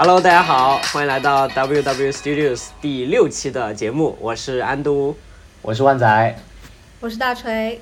Hello，大家好，欢迎来到 WW Studios 第六期的节目，我是安都，我是万仔，我是大锤。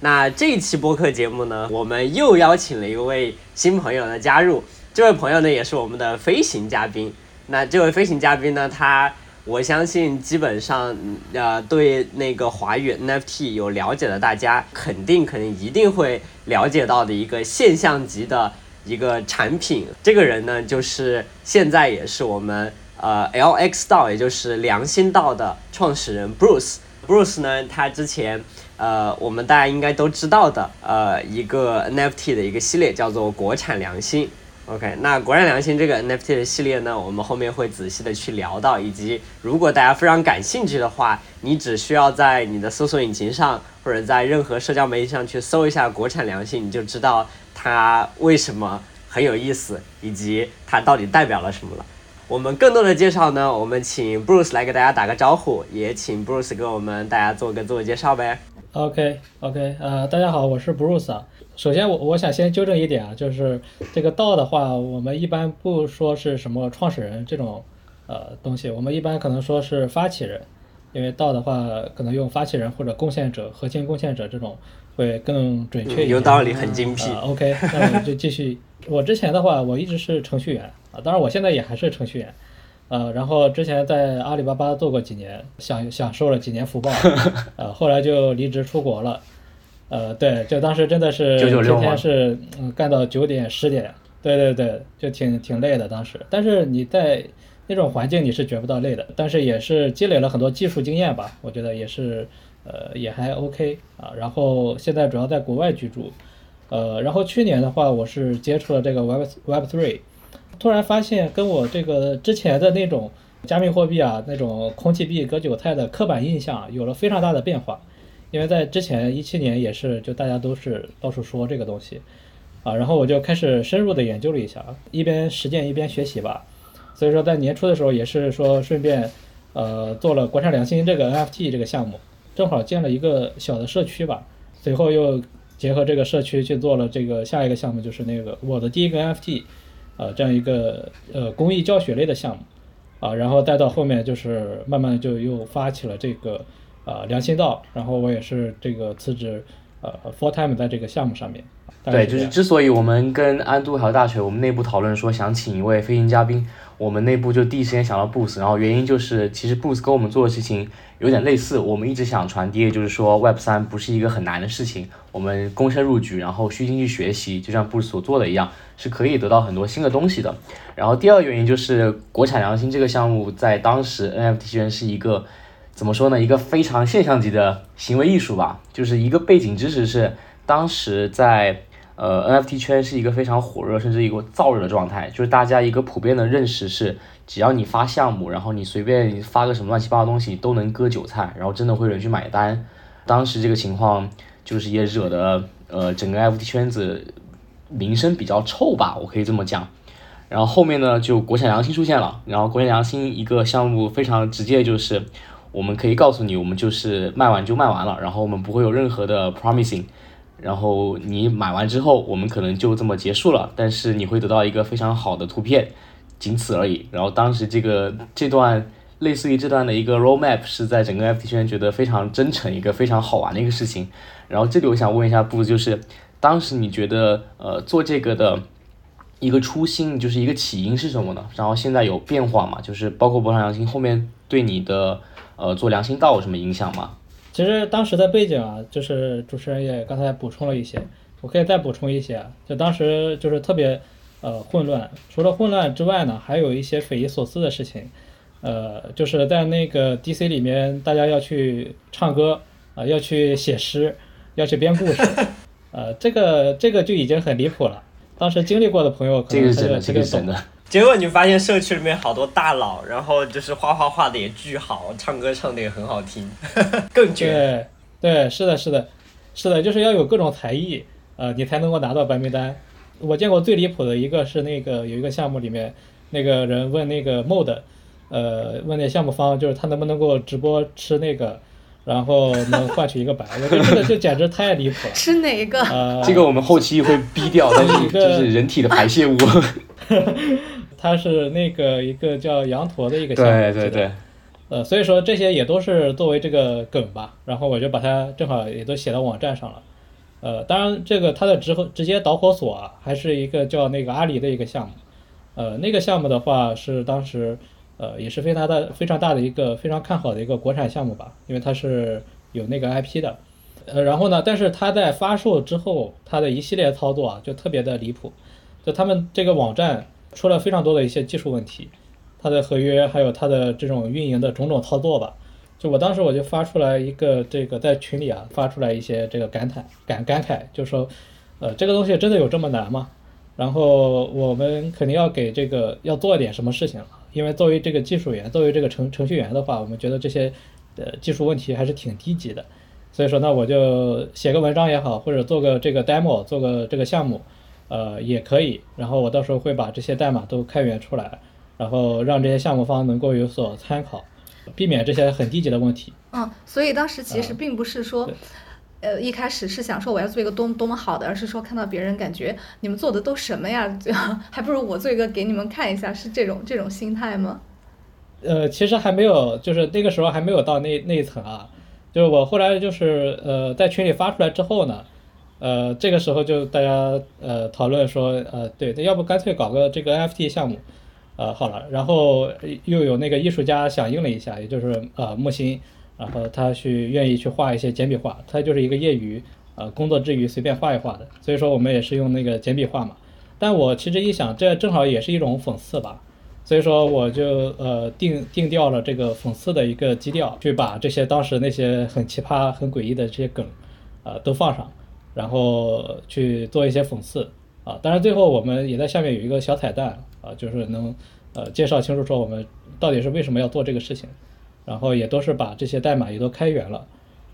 那这一期播客节目呢，我们又邀请了一位新朋友的加入，这位朋友呢也是我们的飞行嘉宾。那这位飞行嘉宾呢，他我相信基本上呃对那个华语 NFT 有了解的大家，肯定肯定一定会了解到的一个现象级的。一个产品，这个人呢，就是现在也是我们呃 L X 道，也就是良心道的创始人 Bruce。Bruce 呢，他之前呃，我们大家应该都知道的呃一个 NFT 的一个系列叫做国产良心。OK，那国产良心这个 NFT 的系列呢，我们后面会仔细的去聊到，以及如果大家非常感兴趣的话，你只需要在你的搜索引擎上或者在任何社交媒体上去搜一下国产良心，你就知道。它为什么很有意思，以及它到底代表了什么了？我们更多的介绍呢，我们请 Bruce 来给大家打个招呼，也请 Bruce 给我们大家做个自我介绍呗。OK OK，呃，大家好，我是 Bruce。首先我我想先纠正一点啊，就是这个道的话，我们一般不说是什么创始人这种呃东西，我们一般可能说是发起人，因为道的话可能用发起人或者贡献者、核心贡献者这种。会更准确一点，有道理，很精辟。OK，那我们就继续。我之前的话，我一直是程序员啊，当然我现在也还是程序员。呃，然后之前在阿里巴巴做过几年，享享受了几年福报。呃，后来就离职出国了。呃，对，就当时真的是天天是干到九点十点。对对对，就挺挺累的当时。但是你在那种环境你是觉不到累的，但是也是积累了很多技术经验吧，我觉得也是。呃，也还 OK 啊，然后现在主要在国外居住，呃，然后去年的话，我是接触了这个 Web Web Three，突然发现跟我这个之前的那种加密货币啊，那种空气币割韭菜的刻板印象有了非常大的变化，因为在之前一七年也是就大家都是到处说这个东西，啊，然后我就开始深入的研究了一下，一边实践一边学习吧，所以说在年初的时候也是说顺便呃做了国产良心这个 NFT 这个项目。正好建了一个小的社区吧，随后又结合这个社区去做了这个下一个项目，就是那个我的第一个 NFT，呃，这样一个呃公益教学类的项目，啊，然后带到后面就是慢慢就又发起了这个呃良心道，然后我也是这个辞职呃 full time 在这个项目上面。对，就是之所以我们跟安都还有大学，我们内部讨论说想请一位飞行嘉宾，我们内部就第一时间想到 Boost，然后原因就是其实 Boost 跟我们做的事情有点类似，我们一直想传递的就是说 Web 三不是一个很难的事情，我们躬身入局，然后虚心去学习，就像 Boost 所做的一样，是可以得到很多新的东西的。然后第二个原因就是国产良心这个项目在当时 NFT 圈是一个怎么说呢，一个非常现象级的行为艺术吧，就是一个背景知识是当时在。呃，NFT 圈是一个非常火热，甚至一个燥热的状态。就是大家一个普遍的认识是，只要你发项目，然后你随便发个什么乱七八糟东西，都能割韭菜，然后真的会有人去买单。当时这个情况就是也惹得呃整个 NFT 圈子名声比较臭吧，我可以这么讲。然后后面呢，就国产良心出现了。然后国产良心一个项目非常直接，就是我们可以告诉你，我们就是卖完就卖完了，然后我们不会有任何的 promising。然后你买完之后，我们可能就这么结束了，但是你会得到一个非常好的图片，仅此而已。然后当时这个这段类似于这段的一个 roadmap 是在整个 FT 圈觉得非常真诚，一个非常好玩的一个事情。然后这里我想问一下布，就是当时你觉得呃做这个的一个初心，就是一个起因是什么呢？然后现在有变化吗？就是包括博上良心后面对你的呃做良心道有什么影响吗？其实当时的背景啊，就是主持人也刚才补充了一些，我可以再补充一些。就当时就是特别呃混乱，除了混乱之外呢，还有一些匪夷所思的事情。呃，就是在那个 DC 里面，大家要去唱歌啊，要去写诗，要去编故事，呃，这个这个就已经很离谱了。当时经历过的朋友可能这个这个懂。结果你发现社区里面好多大佬，然后就是画画画的也巨好，唱歌唱的也很好听，更绝。对对，是的，是的，是的，就是要有各种才艺，呃，你才能够拿到白名单。我见过最离谱的一个是那个有一个项目里面，那个人问那个 Mod，呃，问那项目方就是他能不能够直播吃那个，然后能换取一个白。我觉得这个就简直太离谱了。吃哪个？呃，这个我们后期会逼掉，但是 就是人体的排泄物。它是那个一个叫羊驼的一个项目，对对对，呃，所以说这些也都是作为这个梗吧，然后我就把它正好也都写到网站上了。呃，当然这个它的直直接导火索啊，还是一个叫那个阿里的一个项目。呃，那个项目的话是当时呃也是非常大非常大的一个非常看好的一个国产项目吧，因为它是有那个 IP 的。呃，然后呢，但是它在发售之后，它的一系列操作啊就特别的离谱，就他们这个网站出了非常多的一些技术问题。它的合约还有它的这种运营的种种操作吧，就我当时我就发出来一个这个在群里啊发出来一些这个感叹感感慨，就说，呃，这个东西真的有这么难吗？然后我们肯定要给这个要做点什么事情了，因为作为这个技术员，作为这个程程序员的话，我们觉得这些呃技术问题还是挺低级的，所以说那，我就写个文章也好，或者做个这个 demo，做个这个项目，呃也可以，然后我到时候会把这些代码都开源出来。然后让这些项目方能够有所参考，避免这些很低级的问题。嗯，所以当时其实并不是说，呃，一开始是想说我要做一个多么多么好的，而是说看到别人感觉你们做的都什么呀，还不如我做一个给你们看一下，是这种这种心态吗？呃，其实还没有，就是那个时候还没有到那那一层啊。就是我后来就是呃在群里发出来之后呢，呃这个时候就大家呃讨论说，呃对，要不干脆搞个这个 NFT 项目。呃，好了，然后又有那个艺术家响应了一下，也就是呃木心，然后他去愿意去画一些简笔画，他就是一个业余，呃工作之余随便画一画的，所以说我们也是用那个简笔画嘛。但我其实一想，这正好也是一种讽刺吧，所以说我就呃定定调了这个讽刺的一个基调，去把这些当时那些很奇葩、很诡异的这些梗，呃都放上，然后去做一些讽刺啊。当然最后我们也在下面有一个小彩蛋。啊，就是能，呃，介绍清楚说我们到底是为什么要做这个事情，然后也都是把这些代码也都开源了，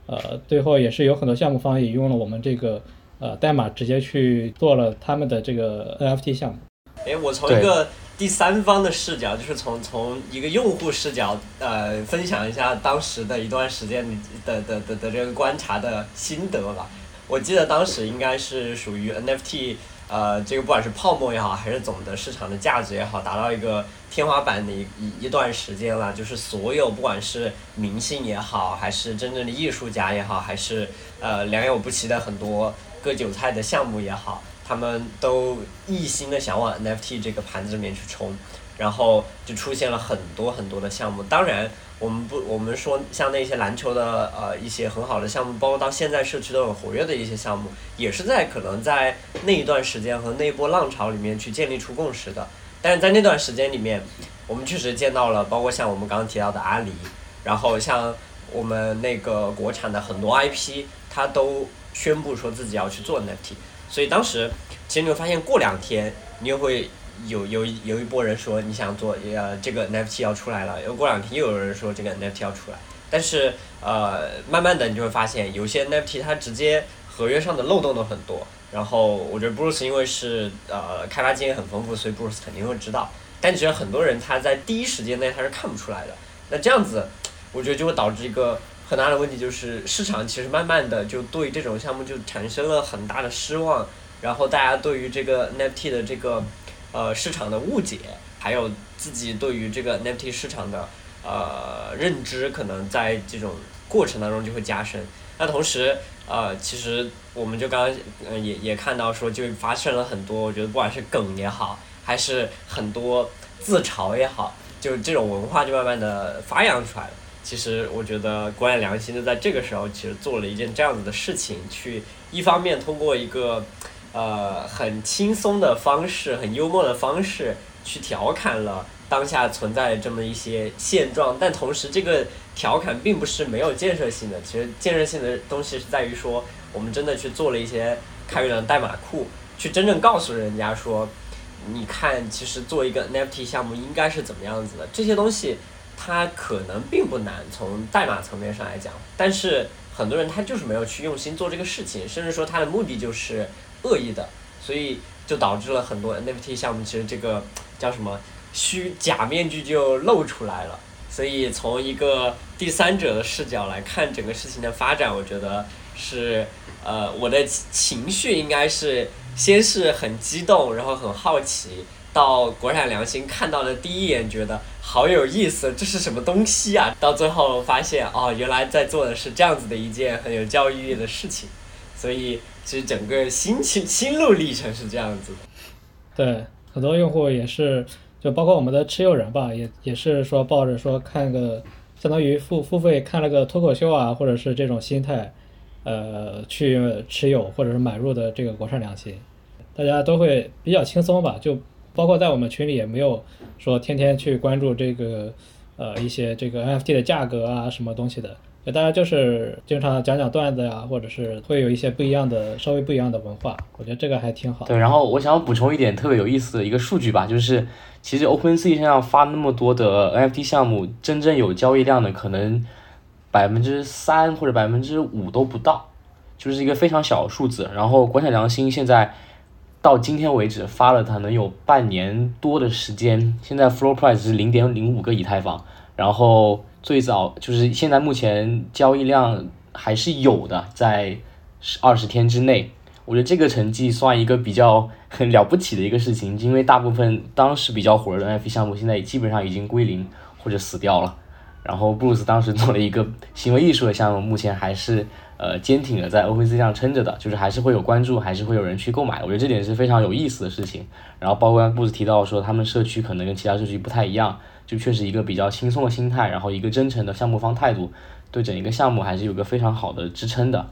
呃，最后也是有很多项目方也用了我们这个呃代码直接去做了他们的这个 NFT 项目。哎，我从一个第三方的视角，就是从从一个用户视角，呃，分享一下当时的一段时间的的的的这个观察的心得吧。我记得当时应该是属于 NFT。呃，这个不管是泡沫也好，还是总的市场的价值也好，达到一个天花板的一一一段时间了。就是所有不管是明星也好，还是真正的艺术家也好，还是呃良莠不齐的很多割韭菜的项目也好，他们都一心的想往 NFT 这个盘子里面去冲，然后就出现了很多很多的项目。当然。我们不，我们说像那些篮球的呃一些很好的项目，包括到现在社区都很活跃的一些项目，也是在可能在那一段时间和那波浪潮里面去建立出共识的。但是在那段时间里面，我们确实见到了，包括像我们刚刚提到的阿里，然后像我们那个国产的很多 IP，它都宣布说自己要去做 NFT。所以当时其实你会发现，过两天你又会。有有有一波人说你想做呃这个 NFT 要出来了，又过两天又有人说这个 NFT 要出来，但是呃慢慢的你就会发现有些 NFT 它直接合约上的漏洞都很多，然后我觉得 Bruce 因为是呃开发经验很丰富，所以 Bruce 肯定会知道，但其实很多人他在第一时间内他是看不出来的，那这样子我觉得就会导致一个很大的问题，就是市场其实慢慢的就对这种项目就产生了很大的失望，然后大家对于这个 NFT 的这个。呃，市场的误解，还有自己对于这个 NFT 市场的呃认知，可能在这种过程当中就会加深。那同时，呃，其实我们就刚刚呃也也看到说，就发生了很多，我觉得不管是梗也好，还是很多自嘲也好，就这种文化就慢慢的发扬出来了。其实我觉得关爱良心就在这个时候，其实做了一件这样子的事情，去一方面通过一个。呃，很轻松的方式，很幽默的方式去调侃了当下存在这么一些现状，但同时这个调侃并不是没有建设性的。其实建设性的东西是在于说，我们真的去做了一些开源的代码库，去真正告诉人家说，你看，其实做一个 NFT 项目应该是怎么样子的。这些东西它可能并不难，从代码层面上来讲，但是很多人他就是没有去用心做这个事情，甚至说他的目的就是。恶意的，所以就导致了很多 NFT 项目，其实这个叫什么虚假面具就露出来了。所以从一个第三者的视角来看整个事情的发展，我觉得是呃我的情绪应该是先是很激动，然后很好奇，到国产良心看到的第一眼觉得好有意思，这是什么东西啊？到最后发现哦，原来在做的是这样子的一件很有教育意义的事情，所以其实整个心情心路历程是这样子的。对，很多用户也是，就包括我们的持有人吧，也也是说抱着说看个相当于付付费看了个脱口秀啊，或者是这种心态，呃，去持有或者是买入的这个国产良心，大家都会比较轻松吧，就。包括在我们群里也没有说天天去关注这个呃一些这个 NFT 的价格啊什么东西的，大家就是经常讲讲段子呀，或者是会有一些不一样的稍微不一样的文化，我觉得这个还挺好。对，然后我想要补充一点特别有意思的一个数据吧，就是其实 OpenSea 身上发那么多的 NFT 项目，真正有交易量的可能百分之三或者百分之五都不到，就是一个非常小的数字。然后国产良心现在。到今天为止发了它能有半年多的时间，现在 floor price 是零点零五个以太坊，然后最早就是现在目前交易量还是有的，在二十天之内，我觉得这个成绩算一个比较很了不起的一个事情，因为大部分当时比较火热的 NFT 项目现在基本上已经归零或者死掉了，然后布鲁斯当时做了一个行为艺术的项目，目前还是。呃，坚挺的在 OpenSea 上撑着的，就是还是会有关注，还是会有人去购买。我觉得这点是非常有意思的事情。然后包括布斯提到说，他们社区可能跟其他社区不太一样，就确实一个比较轻松的心态，然后一个真诚的项目方态度，对整一个项目还是有个非常好的支撑的。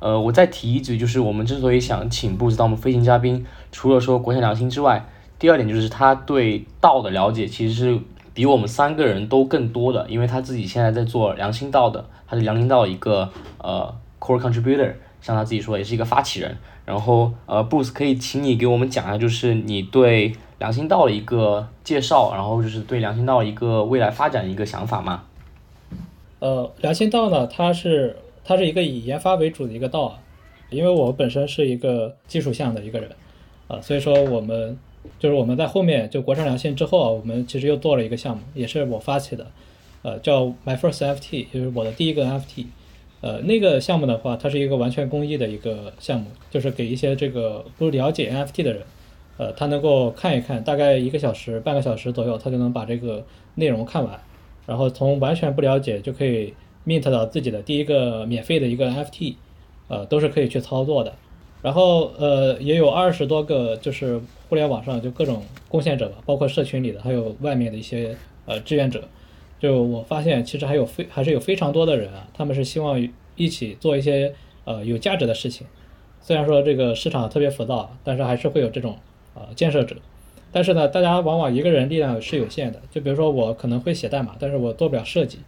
呃，我再提一句，就是我们之所以想请布子当我们飞行嘉宾，除了说国产良心之外，第二点就是他对道的了解其实是比我们三个人都更多的，因为他自己现在在做良心道的。他是良心道一个呃 core contributor，像他自己说也是一个发起人。然后呃，Bruce 可以请你给我们讲一下，就是你对良心道的一个介绍，然后就是对良心道一个未来发展一个想法吗？呃，良心道呢，它是它是一个以研发为主的一个道啊。因为我本身是一个技术项的一个人啊，所以说我们就是我们在后面就国产良心之后啊，我们其实又做了一个项目，也是我发起的。呃，叫 My First FT，就是我的第一个 NFT。呃，那个项目的话，它是一个完全公益的一个项目，就是给一些这个不了解 NFT 的人，呃，他能够看一看，大概一个小时、半个小时左右，他就能把这个内容看完，然后从完全不了解就可以 mint 到自己的第一个免费的一个 NFT，呃，都是可以去操作的。然后呃，也有二十多个就是互联网上就各种贡献者吧，包括社群里的，还有外面的一些呃志愿者。就我发现，其实还有非还是有非常多的人啊，他们是希望一起做一些呃有价值的事情。虽然说这个市场特别浮躁，但是还是会有这种呃建设者。但是呢，大家往往一个人力量是有限的。就比如说我可能会写代码，但是我做不了设计，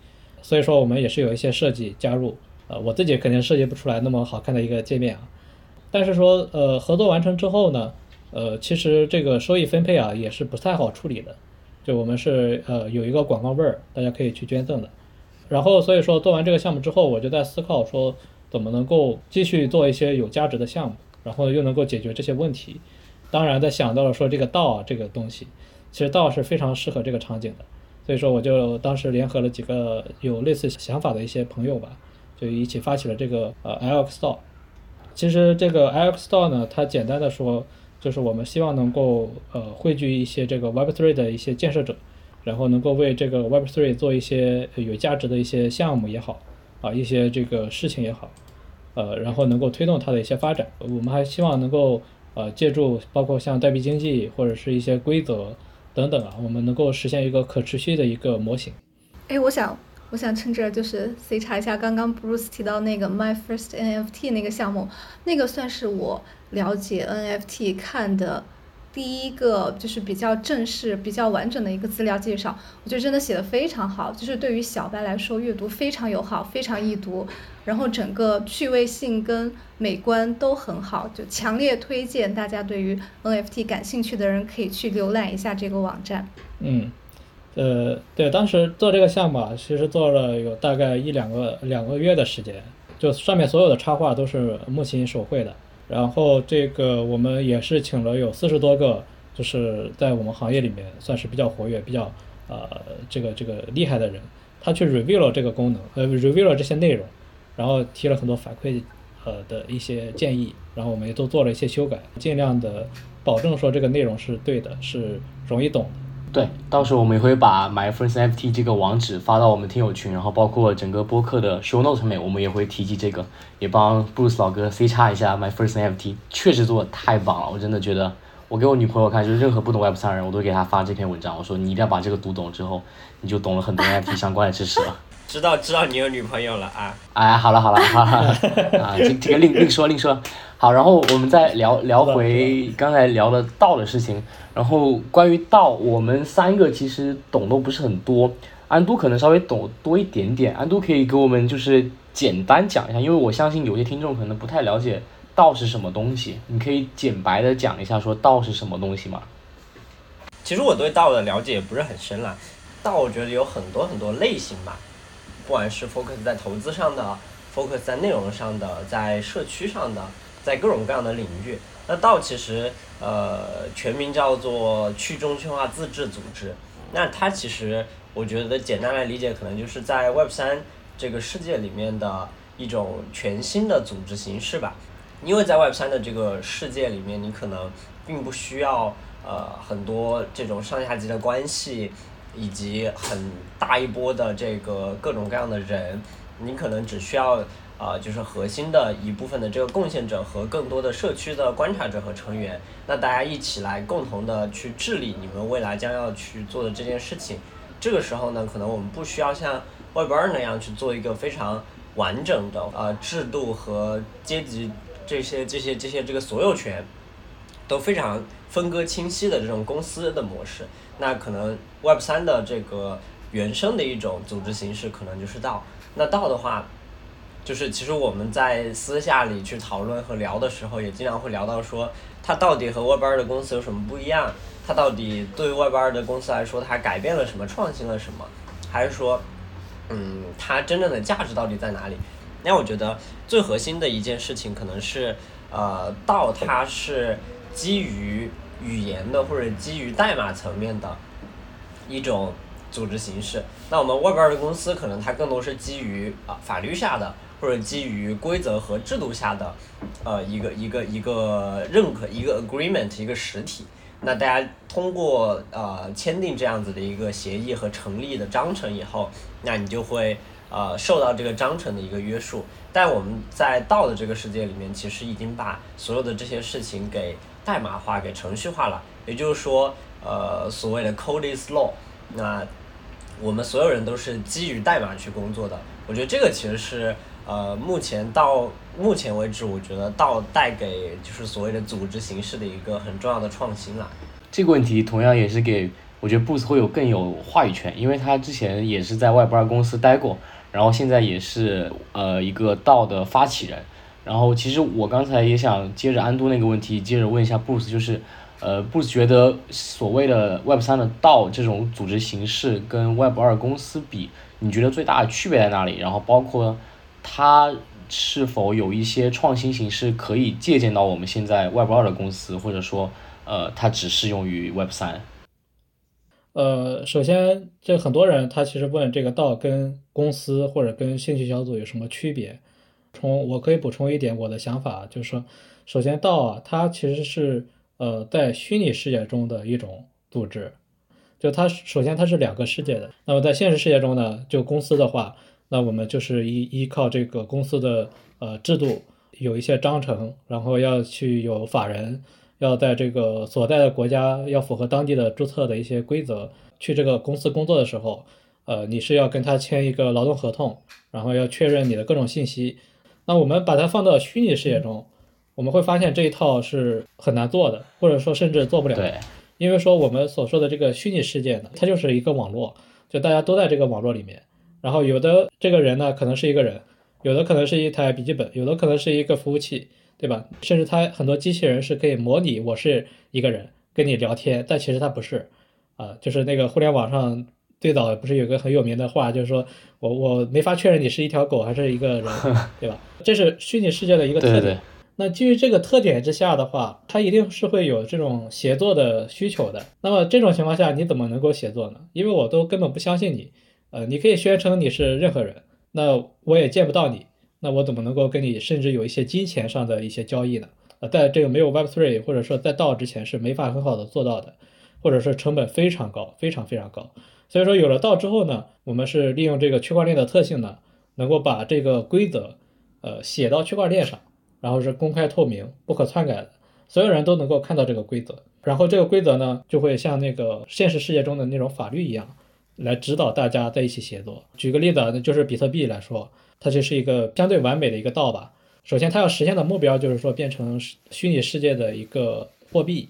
所以说我们也是有一些设计加入。呃，我自己肯定设计不出来那么好看的一个界面啊。但是说呃合作完成之后呢，呃其实这个收益分配啊也是不太好处理的。就我们是呃有一个广告位儿，大家可以去捐赠的。然后所以说做完这个项目之后，我就在思考说怎么能够继续做一些有价值的项目，然后又能够解决这些问题。当然在想到了说这个道啊这个东西，其实道是非常适合这个场景的。所以说我就当时联合了几个有类似想法的一些朋友吧，就一起发起了这个呃 LX 道。其实这个 LX 道呢，它简单的说。就是我们希望能够呃汇聚一些这个 Web3 的一些建设者，然后能够为这个 Web3 做一些有价值的一些项目也好，啊一些这个事情也好，呃然后能够推动它的一些发展。我们还希望能够呃借助包括像代币经济或者是一些规则等等啊，我们能够实现一个可持续的一个模型。哎，我想我想趁这就是 C 查一下刚刚 Bruce 提到那个 My First NFT 那个项目，那个算是我。了解 NFT 看的第一个就是比较正式、比较完整的一个资料介绍，我觉得真的写的非常好，就是对于小白来说阅读非常友好、非常易读，然后整个趣味性跟美观都很好，就强烈推荐大家对于 NFT 感兴趣的人可以去浏览一下这个网站。嗯，呃，对，当时做这个项目啊，其实做了有大概一两个两个月的时间，就上面所有的插画都是木琴手绘的。然后这个我们也是请了有四十多个，就是在我们行业里面算是比较活跃、比较呃这个这个厉害的人，他去 review 了这个功能，呃 review 了这些内容，然后提了很多反馈呃的一些建议，然后我们也都做了一些修改，尽量的保证说这个内容是对的，是容易懂的。对，到时候我们也会把 My First NFT 这个网址发到我们听友群，然后包括整个播客的 show note 上面，我们也会提及这个，也帮 Bruce 老哥 C 叉一下 My First NFT，确实做的太棒了，我真的觉得，我给我女朋友看，就是任何不懂 Web 三人，我都给她发这篇文章，我说你一定要把这个读懂之后，你就懂了很多 NFT 相关的知识了。知道知道你有女朋友了啊！哎，好了好了，哈哈，啊，这这个另另说另说。好，然后我们再聊聊回刚才聊的道的事情。然后关于道，我们三个其实懂都不是很多，安都可能稍微懂多一点点。安都可以给我们就是简单讲一下，因为我相信有些听众可能不太了解道是什么东西，你可以简白的讲一下说道是什么东西吗？其实我对道的了解也不是很深了，道我觉得有很多很多类型吧。不管是 focus 在投资上的，focus 在内容上的，在社区上的，在各种各样的领域，那道其实呃全名叫做去中心化自治组织。那它其实我觉得简单来理解，可能就是在 Web 三这个世界里面的一种全新的组织形式吧。因为在 Web 三的这个世界里面，你可能并不需要呃很多这种上下级的关系。以及很大一波的这个各种各样的人，你可能只需要啊，就是核心的一部分的这个贡献者和更多的社区的观察者和成员，那大家一起来共同的去治理你们未来将要去做的这件事情。这个时候呢，可能我们不需要像 Web 二那样去做一个非常完整的呃制度和阶级这些这些这些这个所有权都非常分割清晰的这种公司的模式。那可能 Web 三的这个原生的一种组织形式，可能就是道。那道的话，就是其实我们在私下里去讨论和聊的时候，也经常会聊到说，它到底和 Web 二的公司有什么不一样？它到底对于 Web 二的公司来说，它改变了什么，创新了什么？还是说，嗯，它真正的价值到底在哪里？那我觉得最核心的一件事情，可能是，呃，道它是基于。语言的或者基于代码层面的一种组织形式，那我们 Web 二的公司可能它更多是基于啊法律下的或者基于规则和制度下的呃一个一个一个认可一个 agreement 一个实体，那大家通过呃签订这样子的一个协议和成立的章程以后，那你就会呃受到这个章程的一个约束。但我们在道的这个世界里面，其实已经把所有的这些事情给。代码化给程序化了，也就是说，呃，所谓的 code is law，那我们所有人都是基于代码去工作的。我觉得这个其实是呃，目前到目前为止，我觉得到带给就是所谓的组织形式的一个很重要的创新了。这个问题同样也是给我觉得 Boost 会有更有话语权，因为他之前也是在外部二公司待过，然后现在也是呃一个道的发起人。然后其实我刚才也想接着安都那个问题，接着问一下 Bruce，就是，呃，Bruce 觉得所谓的 Web 三的道这种组织形式跟 Web 二公司比，你觉得最大的区别在哪里？然后包括它是否有一些创新形式可以借鉴到我们现在 Web 二的公司，或者说，呃，它只适用于 Web 三？呃，首先，这很多人他其实问这个道跟公司或者跟兴趣小组有什么区别？充我可以补充一点我的想法，就是说，首先道啊，它其实是呃在虚拟世界中的一种组织，就它首先它是两个世界的。那么在现实世界中呢，就公司的话，那我们就是依依靠这个公司的呃制度，有一些章程，然后要去有法人，要在这个所在的国家要符合当地的注册的一些规则，去这个公司工作的时候，呃，你是要跟他签一个劳动合同，然后要确认你的各种信息。那我们把它放到虚拟世界中，我们会发现这一套是很难做的，或者说甚至做不了。对，因为说我们所说的这个虚拟世界呢，它就是一个网络，就大家都在这个网络里面。然后有的这个人呢，可能是一个人，有的可能是一台笔记本，有的可能是一个服务器，对吧？甚至它很多机器人是可以模拟我是一个人跟你聊天，但其实它不是，啊，就是那个互联网上。最早不是有个很有名的话，就是说我我没法确认你是一条狗还是一个人，对吧？这是虚拟世界的一个特点。那基于这个特点之下的话，它一定是会有这种协作的需求的。那么这种情况下，你怎么能够协作呢？因为我都根本不相信你，呃，你可以宣称你是任何人，那我也见不到你，那我怎么能够跟你甚至有一些金钱上的一些交易呢？呃，在这个没有 Web3 或者说在道之前是没法很好的做到的，或者是成本非常高，非常非常高。所以说有了道之后呢，我们是利用这个区块链的特性呢，能够把这个规则，呃，写到区块链上，然后是公开透明、不可篡改的，所有人都能够看到这个规则。然后这个规则呢，就会像那个现实世界中的那种法律一样，来指导大家在一起协作。举个例子，那就是比特币来说，它就是一个相对完美的一个道吧。首先，它要实现的目标就是说变成虚拟世界的一个货币。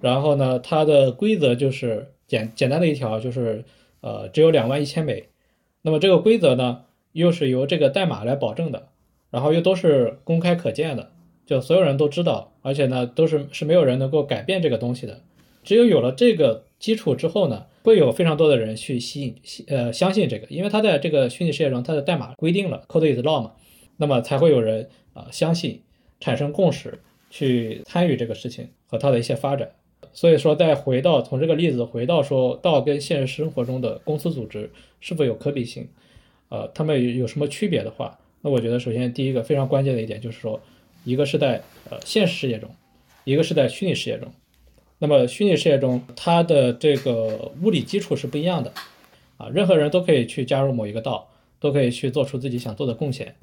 然后呢，它的规则就是简简单的一条，就是呃只有两万一千美。那么这个规则呢，又是由这个代码来保证的，然后又都是公开可见的，就所有人都知道，而且呢都是是没有人能够改变这个东西的。只有有了这个基础之后呢，会有非常多的人去吸引呃相信这个，因为它在这个虚拟世界中，它的代码规定了 code is law 嘛，那么才会有人啊相信，产生共识，去参与这个事情和它的一些发展。所以说，再回到从这个例子回到说，道跟现实生活中的公司组织是否有可比性，呃，他们有什么区别的话，那我觉得首先第一个非常关键的一点就是说，一个是在呃现实世界中，一个是在虚拟世界中。那么虚拟世界中，它的这个物理基础是不一样的，啊，任何人都可以去加入某一个道，都可以去做出自己想做的贡献，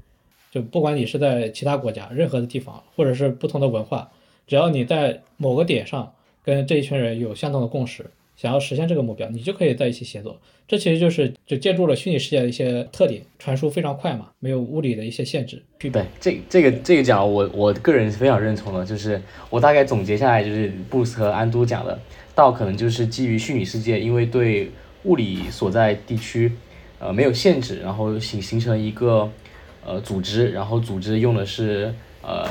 就不管你是在其他国家任何的地方，或者是不同的文化，只要你在某个点上。跟这一群人有相同的共识，想要实现这个目标，你就可以在一起协作。这其实就是就借助了虚拟世界的一些特点，传输非常快嘛，没有物理的一些限制。对，这这个这个讲，我我个人是非常认同的。就是我大概总结下来，就是布鲁斯和安都讲的，道可能就是基于虚拟世界，因为对物理所在地区，呃，没有限制，然后形形成一个呃组织，然后组织用的是呃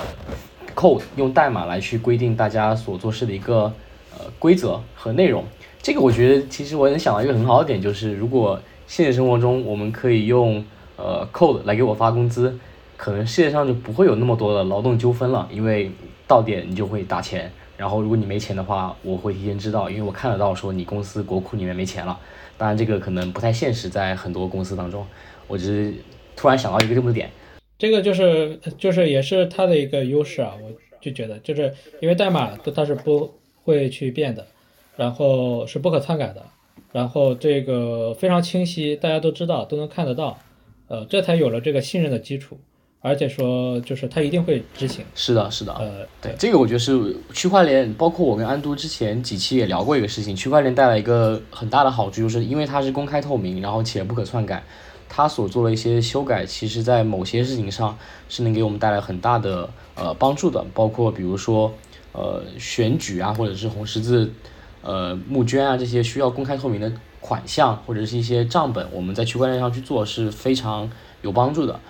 code，用代码来去规定大家所做事的一个。呃，规则和内容，这个我觉得其实我能想到一个很好的点，就是如果现实生活中我们可以用呃 code 来给我发工资，可能世界上就不会有那么多的劳动纠纷了，因为到点你就会打钱，然后如果你没钱的话，我会提前知道，因为我看得到说你公司国库里面没钱了。当然这个可能不太现实，在很多公司当中，我只是突然想到一个这么点，这个就是就是也是它的一个优势啊，我就觉得就是因为代码它是不。会去变的，然后是不可篡改的，然后这个非常清晰，大家都知道，都能看得到，呃，这才有了这个信任的基础，而且说就是他一定会执行。是的，是的，呃，对，这个我觉得是区块链，包括我跟安都之前几期也聊过一个事情，区块链带来一个很大的好处，就是因为它是公开透明，然后且不可篡改，它所做的一些修改，其实在某些事情上是能给我们带来很大的呃帮助的，包括比如说。呃，选举啊，或者是红十字，呃，募捐啊，这些需要公开透明的款项或者是一些账本，我们在区块链上去做是非常有帮助的。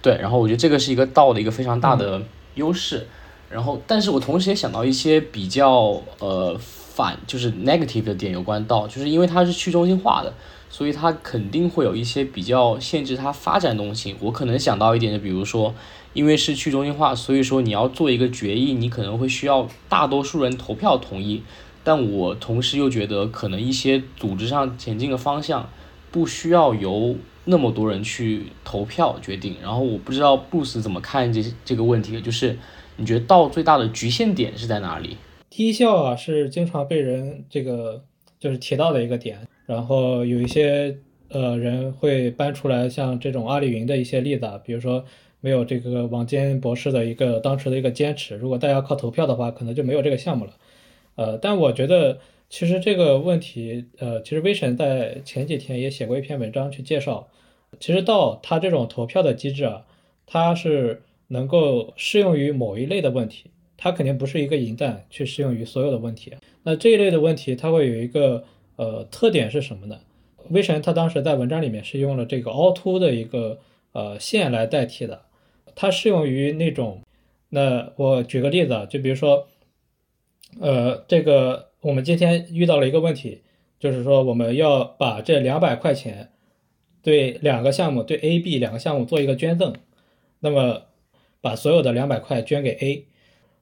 对，然后我觉得这个是一个道的一个非常大的优势。然后，但是我同时也想到一些比较呃反，就是 negative 的点有关道，就是因为它是去中心化的，所以它肯定会有一些比较限制它发展东西。我可能想到一点，就比如说。因为是去中心化，所以说你要做一个决议，你可能会需要大多数人投票同意。但我同时又觉得，可能一些组织上前进的方向，不需要由那么多人去投票决定。然后我不知道布斯怎么看这这个问题，就是你觉得道最大的局限点是在哪里？低效啊，是经常被人这个就是提到的一个点。然后有一些呃人会搬出来像这种阿里云的一些例子，啊，比如说。没有这个王坚博士的一个当时的一个坚持，如果大家靠投票的话，可能就没有这个项目了。呃，但我觉得其实这个问题，呃，其实威神在前几天也写过一篇文章去介绍，其实到他这种投票的机制啊，它是能够适用于某一类的问题，它肯定不是一个银弹去适用于所有的问题。那这一类的问题，它会有一个呃特点是什么呢？威神他当时在文章里面是用了这个凹凸的一个呃线来代替的。它适用于那种，那我举个例子啊，就比如说，呃，这个我们今天遇到了一个问题，就是说我们要把这两百块钱对两个项目，对 A、B 两个项目做一个捐赠，那么把所有的两百块捐给 A，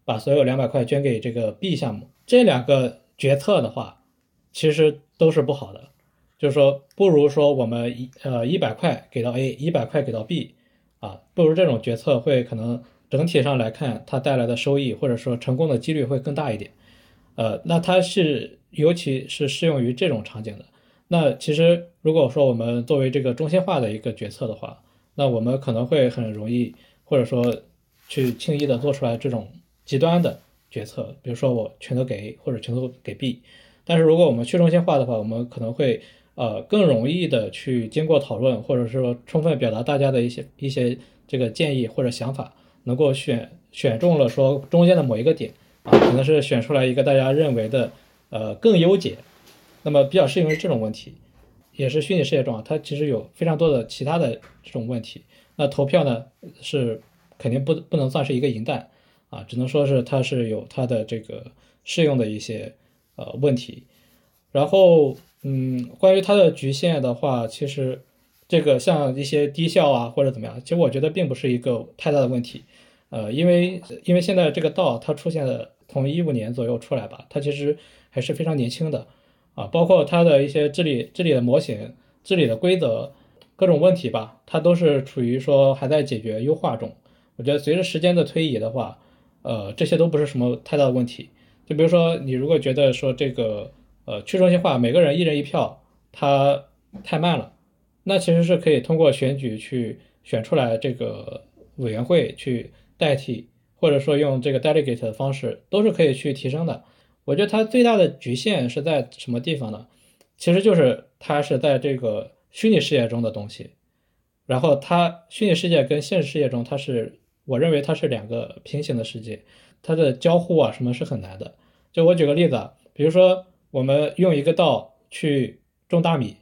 把所有两百块捐给这个 B 项目，这两个决策的话，其实都是不好的，就是说不如说我们一呃一百块给到 A，一百块给到 B。啊，不如这种决策会可能整体上来看，它带来的收益或者说成功的几率会更大一点。呃，那它是尤其是适用于这种场景的。那其实如果说我们作为这个中心化的一个决策的话，那我们可能会很容易或者说去轻易的做出来这种极端的决策，比如说我全都给 A 或者全都给 B。但是如果我们去中心化的话，我们可能会呃更容易的去经过讨论，或者说充分表达大家的一些一些这个建议或者想法。能够选选中了说中间的某一个点啊，可能是选出来一个大家认为的呃更优解，那么比较适用于这种问题，也是虚拟世界中啊，它其实有非常多的其他的这种问题。那投票呢是肯定不不能算是一个银弹啊，只能说是它是有它的这个适用的一些呃问题。然后嗯，关于它的局限的话，其实。这个像一些低效啊或者怎么样，其实我觉得并不是一个太大的问题，呃，因为因为现在这个道它出现的从一五年左右出来吧，它其实还是非常年轻的，啊，包括它的一些治理治理的模型、治理的规则、各种问题吧，它都是处于说还在解决优化中。我觉得随着时间的推移的话，呃，这些都不是什么太大的问题。就比如说你如果觉得说这个呃去中心化，每个人一人一票，它太慢了。那其实是可以通过选举去选出来这个委员会去代替，或者说用这个 delegate 的方式，都是可以去提升的。我觉得它最大的局限是在什么地方呢？其实就是它是在这个虚拟世界中的东西，然后它虚拟世界跟现实世界中，它是我认为它是两个平行的世界，它的交互啊什么是很难的。就我举个例子，比如说我们用一个道去种大米，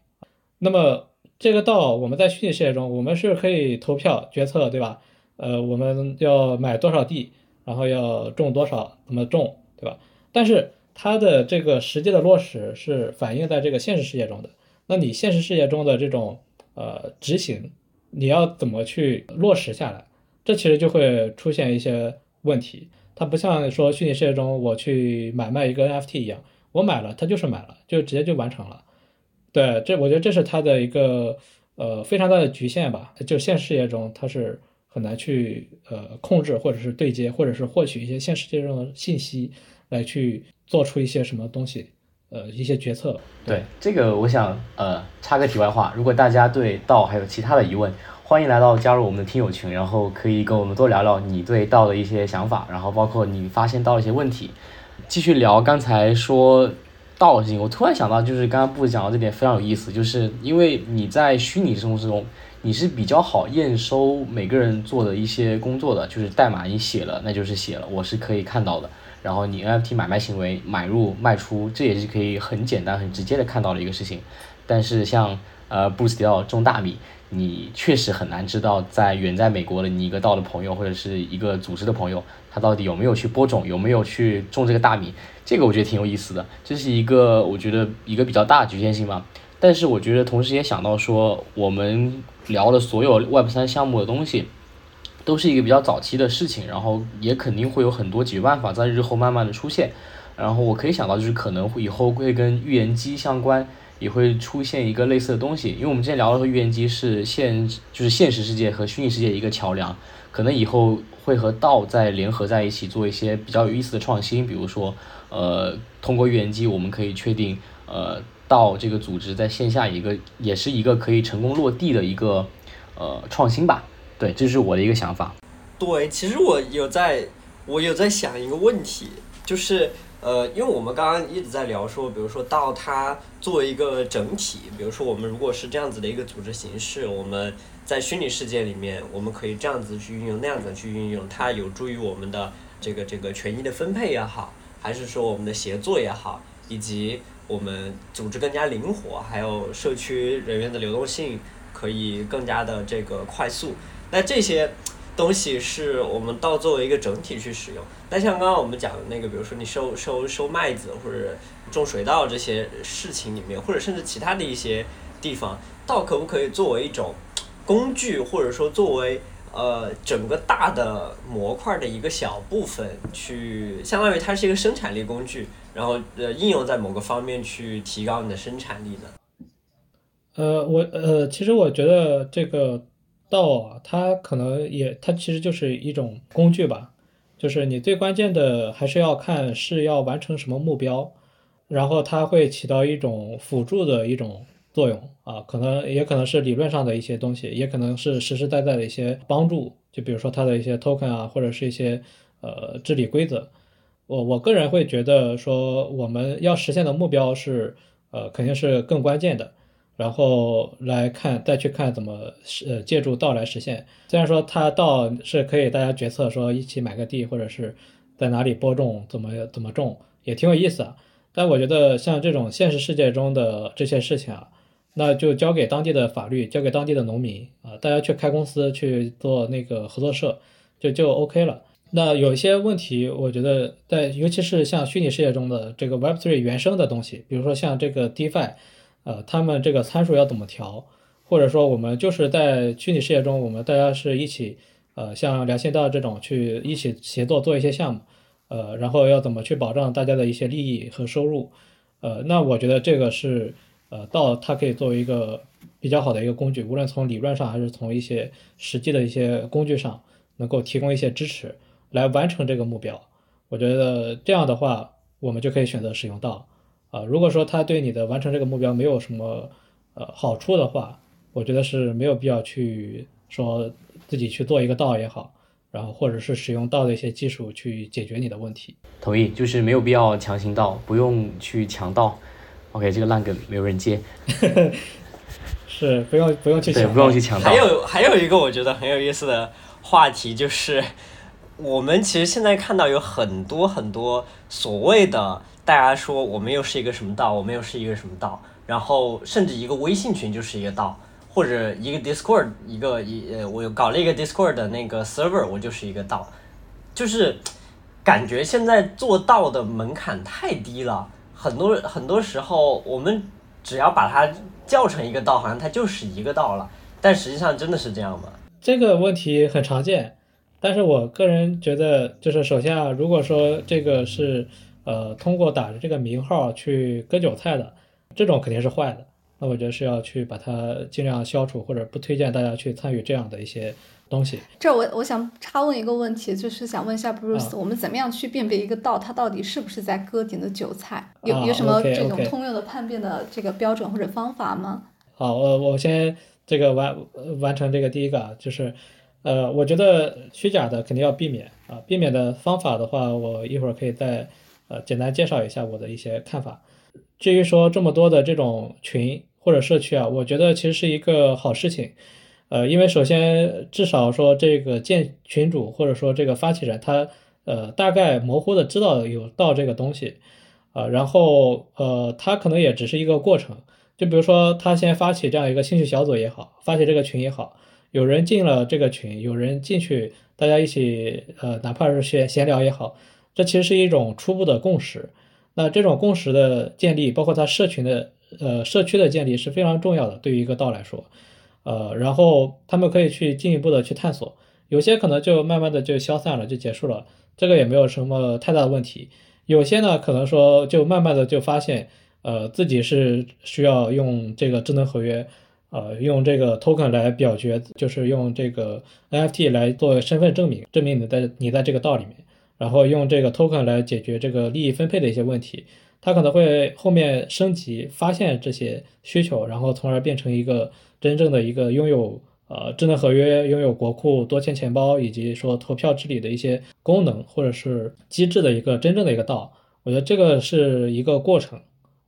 那么这个道我们在虚拟世界中，我们是可以投票决策，对吧？呃，我们要买多少地，然后要种多少，怎么种，对吧？但是它的这个实际的落实是反映在这个现实世界中的。那你现实世界中的这种呃执行，你要怎么去落实下来？这其实就会出现一些问题。它不像说虚拟世界中我去买卖一个 NFT 一样，我买了它就是买了，就直接就完成了。对，这我觉得这是它的一个呃非常大的局限吧。就现实世界中，它是很难去呃控制，或者是对接，或者是获取一些现实界中的信息，来去做出一些什么东西，呃一些决策。对这个，我想呃插个题外话，如果大家对道还有其他的疑问，欢迎来到加入我们的听友群，然后可以跟我们多聊聊你对道的一些想法，然后包括你发现到一些问题，继续聊刚才说。道性，我突然想到，就是刚刚布讲到这点非常有意思，就是因为你在虚拟生活之中，你是比较好验收每个人做的一些工作的，就是代码你写了，那就是写了，我是可以看到的。然后你 NFT 买卖行为，买入卖出，这也是可以很简单、很直接的看到的一个事情。但是像呃布斯迪奥种大米，你确实很难知道，在远在美国的你一个道的朋友或者是一个组织的朋友，他到底有没有去播种，有没有去种这个大米。这个我觉得挺有意思的，这是一个我觉得一个比较大的局限性吧。但是我觉得同时也想到说，我们聊的所有 Web 三项目的东西，都是一个比较早期的事情，然后也肯定会有很多解决办法在日后慢慢的出现。然后我可以想到就是可能会以后会跟预言机相关，也会出现一个类似的东西。因为我们之前聊的预言机是现就是现实世界和虚拟世界一个桥梁，可能以后会和道再联合在一起做一些比较有意思的创新，比如说。呃，通过预言机，我们可以确定，呃，到这个组织在线下一个，也是一个可以成功落地的一个，呃，创新吧。对，这是我的一个想法。对，其实我有在，我有在想一个问题，就是，呃，因为我们刚刚一直在聊说，比如说到它作为一个整体，比如说我们如果是这样子的一个组织形式，我们在虚拟世界里面，我们可以这样子去运用，那样子去运用，它有助于我们的这个这个权益的分配也好。还是说我们的协作也好，以及我们组织更加灵活，还有社区人员的流动性可以更加的这个快速。那这些东西是我们到作为一个整体去使用。那像刚刚我们讲的那个，比如说你收收收麦子或者种水稻这些事情里面，或者甚至其他的一些地方，稻可不可以作为一种工具，或者说作为？呃，整个大的模块的一个小部分，去相当于它是一个生产力工具，然后呃应用在某个方面去提高你的生产力的。呃，我呃，其实我觉得这个道啊，它可能也它其实就是一种工具吧，就是你最关键的还是要看是要完成什么目标，然后它会起到一种辅助的一种作用啊，可能也可能是理论上的一些东西，也可能是实实在在的一些帮助，就比如说它的一些 token 啊，或者是一些呃治理规则。我我个人会觉得说，我们要实现的目标是呃肯定是更关键的。然后来看，再去看怎么呃借助道来实现。虽然说它道是可以大家决策说一起买个地，或者是在哪里播种，怎么怎么种，也挺有意思啊。但我觉得像这种现实世界中的这些事情啊，那就交给当地的法律，交给当地的农民啊，大家去开公司去做那个合作社，就就 OK 了。那有一些问题，我觉得在尤其是像虚拟世界中的这个 Web3 原生的东西，比如说像这个 DeFi。呃，他们这个参数要怎么调，或者说我们就是在虚拟世界中，我们大家是一起，呃，像良心道这种去一起协作做一些项目，呃，然后要怎么去保障大家的一些利益和收入，呃，那我觉得这个是，呃，道它可以作为一个比较好的一个工具，无论从理论上还是从一些实际的一些工具上，能够提供一些支持来完成这个目标。我觉得这样的话，我们就可以选择使用道。啊，如果说他对你的完成这个目标没有什么呃好处的话，我觉得是没有必要去说自己去做一个道也好，然后或者是使用道的一些技术去解决你的问题。同意，就是没有必要强行道，不用去强道。OK，这个烂梗没有人接。是不用不用去强，不用去强道。还有还有一个我觉得很有意思的话题就是，我们其实现在看到有很多很多所谓的。大家说我们又是一个什么道，我们又是一个什么道，然后甚至一个微信群就是一个道，或者一个 Discord 一个一呃，我搞了一个 Discord 的那个 server，我就是一个道，就是感觉现在做道的门槛太低了，很多很多时候我们只要把它叫成一个道，好像它就是一个道了，但实际上真的是这样吗？这个问题很常见，但是我个人觉得，就是首先啊，如果说这个是。呃，通过打着这个名号去割韭菜的，这种肯定是坏的。那我觉得是要去把它尽量消除，或者不推荐大家去参与这样的一些东西。这我我想插问一个问题，就是想问一下 Bruce，我们怎么样去辨别一个道，它到底是不是在割你的韭菜？有有什么这种通用的判别的这个标准或者方法吗？好，我我先这个完完成这个第一个，就是呃，我觉得虚假的肯定要避免啊。避免的方法的话，我一会儿可以再。呃，简单介绍一下我的一些看法。至于说这么多的这种群或者社区啊，我觉得其实是一个好事情。呃，因为首先至少说这个建群主或者说这个发起人，他呃大概模糊的知道有到这个东西，啊，然后呃他可能也只是一个过程。就比如说他先发起这样一个兴趣小组也好，发起这个群也好，有人进了这个群，有人进去，大家一起呃哪怕是闲闲聊也好。这其实是一种初步的共识，那这种共识的建立，包括它社群的呃社区的建立是非常重要的，对于一个道来说，呃，然后他们可以去进一步的去探索，有些可能就慢慢的就消散了，就结束了，这个也没有什么太大的问题。有些呢，可能说就慢慢的就发现，呃，自己是需要用这个智能合约，呃，用这个 token 来表决，就是用这个 NFT 来做身份证明，证明你在你在这个道里面。然后用这个 token 来解决这个利益分配的一些问题，它可能会后面升级，发现这些需求，然后从而变成一个真正的一个拥有呃智能合约、拥有国库、多签钱包以及说投票治理的一些功能或者是机制的一个真正的一个道。我觉得这个是一个过程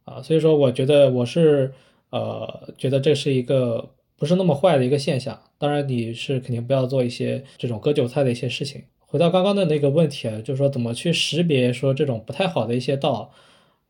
啊，所以说我觉得我是呃觉得这是一个不是那么坏的一个现象。当然你是肯定不要做一些这种割韭菜的一些事情。回到刚刚的那个问题啊，就是说怎么去识别说这种不太好的一些道，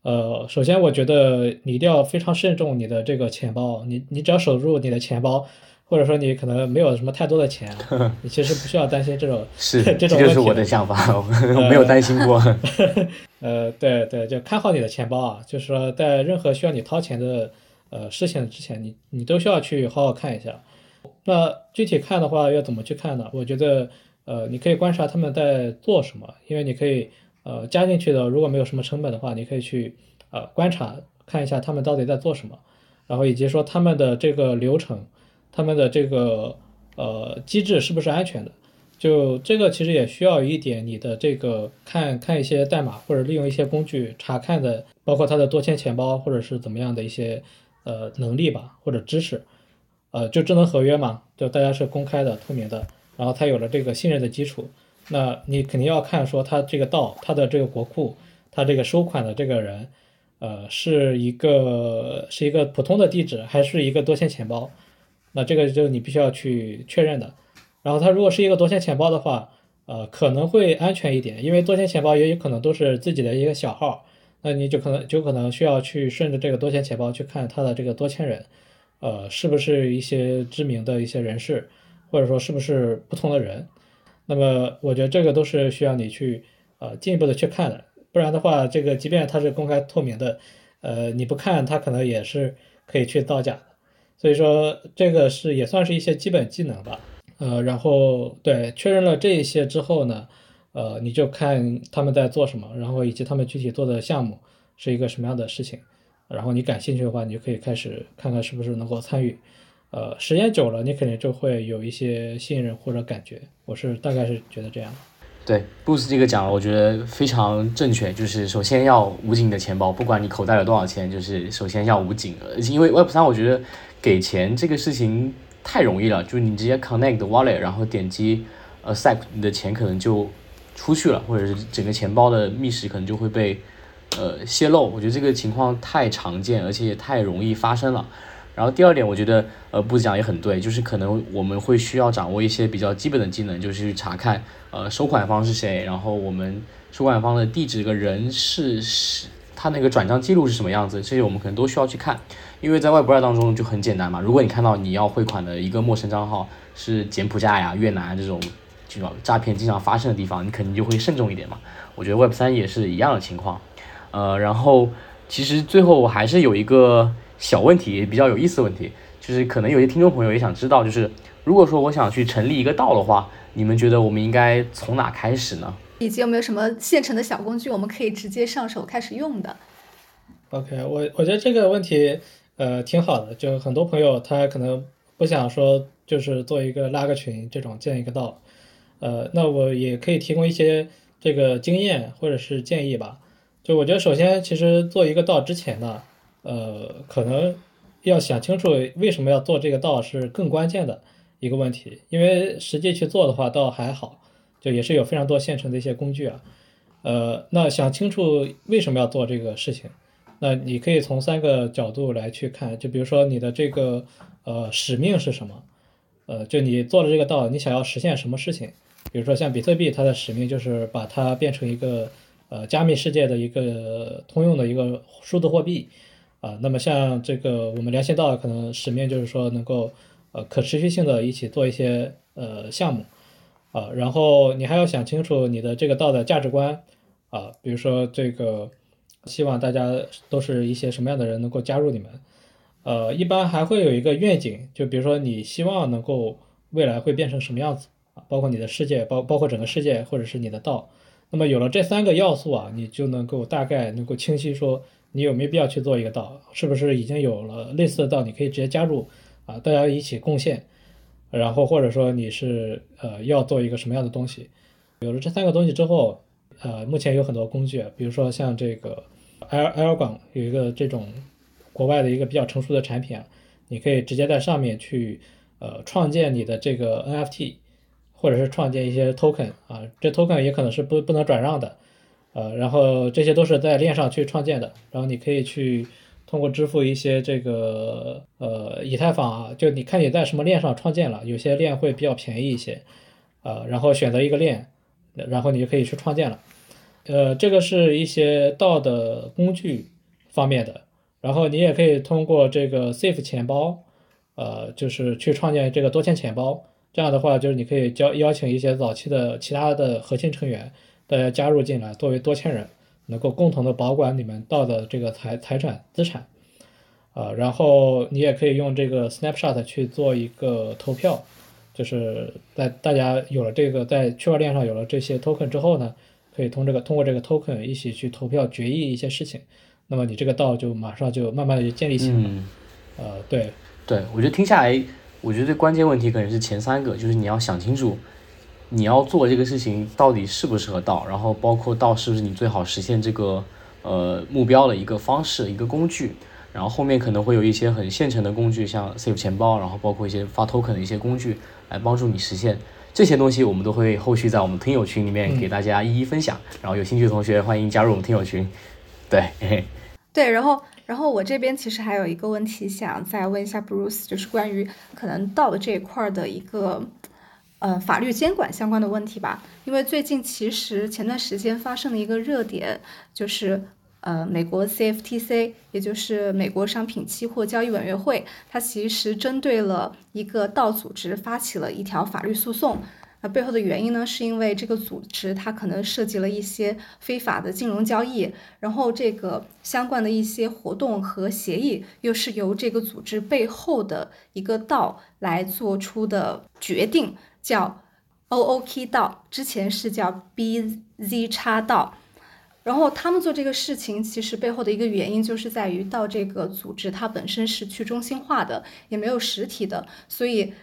呃，首先我觉得你一定要非常慎重你的这个钱包，你你只要守住你的钱包，或者说你可能没有什么太多的钱，你其实不需要担心这种 是这种问题。就是我的想法，我没有担心过。呃，对对，就看好你的钱包啊，就是说在任何需要你掏钱的呃事情之前，你你都需要去好好看一下。那具体看的话，要怎么去看呢？我觉得。呃，你可以观察他们在做什么，因为你可以呃加进去的，如果没有什么成本的话，你可以去呃观察看一下他们到底在做什么，然后以及说他们的这个流程，他们的这个呃机制是不是安全的。就这个其实也需要一点你的这个看看一些代码或者利用一些工具查看的，包括它的多签钱包或者是怎么样的一些呃能力吧或者知识，呃就智能合约嘛，就大家是公开的透明的，然后它有了这个信任的基础，那你肯定要看说它这个道它的这个国库，它这个收款的这个人，呃是一个是一个普通的地址还是一个多签钱包，那这个就你必须要去确认的。然后它如果是一个多签钱包的话，呃，可能会安全一点，因为多签钱包也有可能都是自己的一个小号，那你就可能就可能需要去顺着这个多签钱包去看它的这个多签人，呃，是不是一些知名的一些人士，或者说是不是不同的人，那么我觉得这个都是需要你去呃进一步的去看的，不然的话，这个即便它是公开透明的，呃，你不看它可能也是可以去造假的，所以说这个是也算是一些基本技能吧。呃，然后对确认了这一些之后呢，呃，你就看他们在做什么，然后以及他们具体做的项目是一个什么样的事情，然后你感兴趣的话，你就可以开始看看是不是能够参与。呃，时间久了，你肯定就会有一些信任或者感觉。我是大概是觉得这样。对，Boost 这个讲，我觉得非常正确。就是首先要捂紧你的钱包，不管你口袋有多少钱，就是首先要捂紧。因为 Web 三，我觉得给钱这个事情。太容易了，就是你直接 connect wallet，然后点击 accept，你的钱可能就出去了，或者是整个钱包的密室可能就会被呃泄露。我觉得这个情况太常见，而且也太容易发生了。然后第二点，我觉得呃布讲也很对，就是可能我们会需要掌握一些比较基本的技能，就是去查看呃收款方是谁，然后我们收款方的地址个人是是他那个转账记录是什么样子，这些我们可能都需要去看。因为在外二当中就很简单嘛，如果你看到你要汇款的一个陌生账号是柬埔寨呀、越南这种这种诈骗经常发生的地方，你肯定就会慎重一点嘛。我觉得 Web 三也是一样的情况，呃，然后其实最后我还是有一个小问题，比较有意思的问题，就是可能有些听众朋友也想知道，就是如果说我想去成立一个道的话，你们觉得我们应该从哪开始呢？以及有没有什么现成的小工具，我们可以直接上手开始用的？OK，我我觉得这个问题。呃，挺好的，就很多朋友他可能不想说，就是做一个拉个群这种建一个道，呃，那我也可以提供一些这个经验或者是建议吧。就我觉得，首先其实做一个道之前呢，呃，可能要想清楚为什么要做这个道是更关键的一个问题，因为实际去做的话倒还好，就也是有非常多现成的一些工具啊，呃，那想清楚为什么要做这个事情。那你可以从三个角度来去看，就比如说你的这个呃使命是什么，呃，就你做了这个道，你想要实现什么事情？比如说像比特币，它的使命就是把它变成一个呃加密世界的一个通用的一个数字货币啊。那么像这个我们良心道，可能使命就是说能够呃可持续性的一起做一些呃项目啊。然后你还要想清楚你的这个道的价值观啊，比如说这个。希望大家都是一些什么样的人能够加入你们？呃，一般还会有一个愿景，就比如说你希望能够未来会变成什么样子啊？包括你的世界，包包括整个世界，或者是你的道。那么有了这三个要素啊，你就能够大概能够清晰说你有没有必要去做一个道，是不是已经有了类似的道，你可以直接加入啊，大家一起贡献。然后或者说你是呃要做一个什么样的东西？有了这三个东西之后，呃，目前有很多工具，比如说像这个。L L 港有一个这种国外的一个比较成熟的产品啊，你可以直接在上面去呃创建你的这个 NFT，或者是创建一些 token 啊，这 token 也可能是不不能转让的，呃，然后这些都是在链上去创建的，然后你可以去通过支付一些这个呃以太坊啊，就你看你在什么链上创建了，有些链会比较便宜一些，呃，然后选择一个链，然后你就可以去创建了。呃，这个是一些道的工具方面的，然后你也可以通过这个 Safe 钱包，呃，就是去创建这个多签钱包。这样的话，就是你可以邀邀请一些早期的其他的核心成员，大家加入进来，作为多签人，能够共同的保管你们道的这个财财产资产。啊，然后你也可以用这个 Snapshot 去做一个投票，就是在大家有了这个在区块链上有了这些 token 之后呢。可以通这个通过这个 token 一起去投票决议一些事情，那么你这个道就马上就慢慢的就建立起来了。呃，对，对我觉得听下来我觉得关键问题可能是前三个，就是你要想清楚，你要做这个事情到底适不适合道，然后包括道是不是你最好实现这个呃目标的一个方式、一个工具。然后后面可能会有一些很现成的工具，像 Safe 钱包，然后包括一些发 token 的一些工具，来帮助你实现这些东西。我们都会后续在我们听友群里面给大家一一分享。然后有兴趣的同学欢迎加入我们听友群。对，对，然后。然后我这边其实还有一个问题想再问一下 Bruce，就是关于可能道这一块的一个呃法律监管相关的问题吧。因为最近其实前段时间发生了一个热点，就是呃美国 CFTC，也就是美国商品期货交易委员会，它其实针对了一个道组织发起了一条法律诉讼。那背后的原因呢，是因为这个组织它可能涉及了一些非法的金融交易，然后这个相关的一些活动和协议又是由这个组织背后的一个道来做出的决定，叫 OOK 道，之前是叫 BZ 叉道，然后他们做这个事情，其实背后的一个原因就是在于到这个组织它本身是去中心化的，也没有实体的，所以。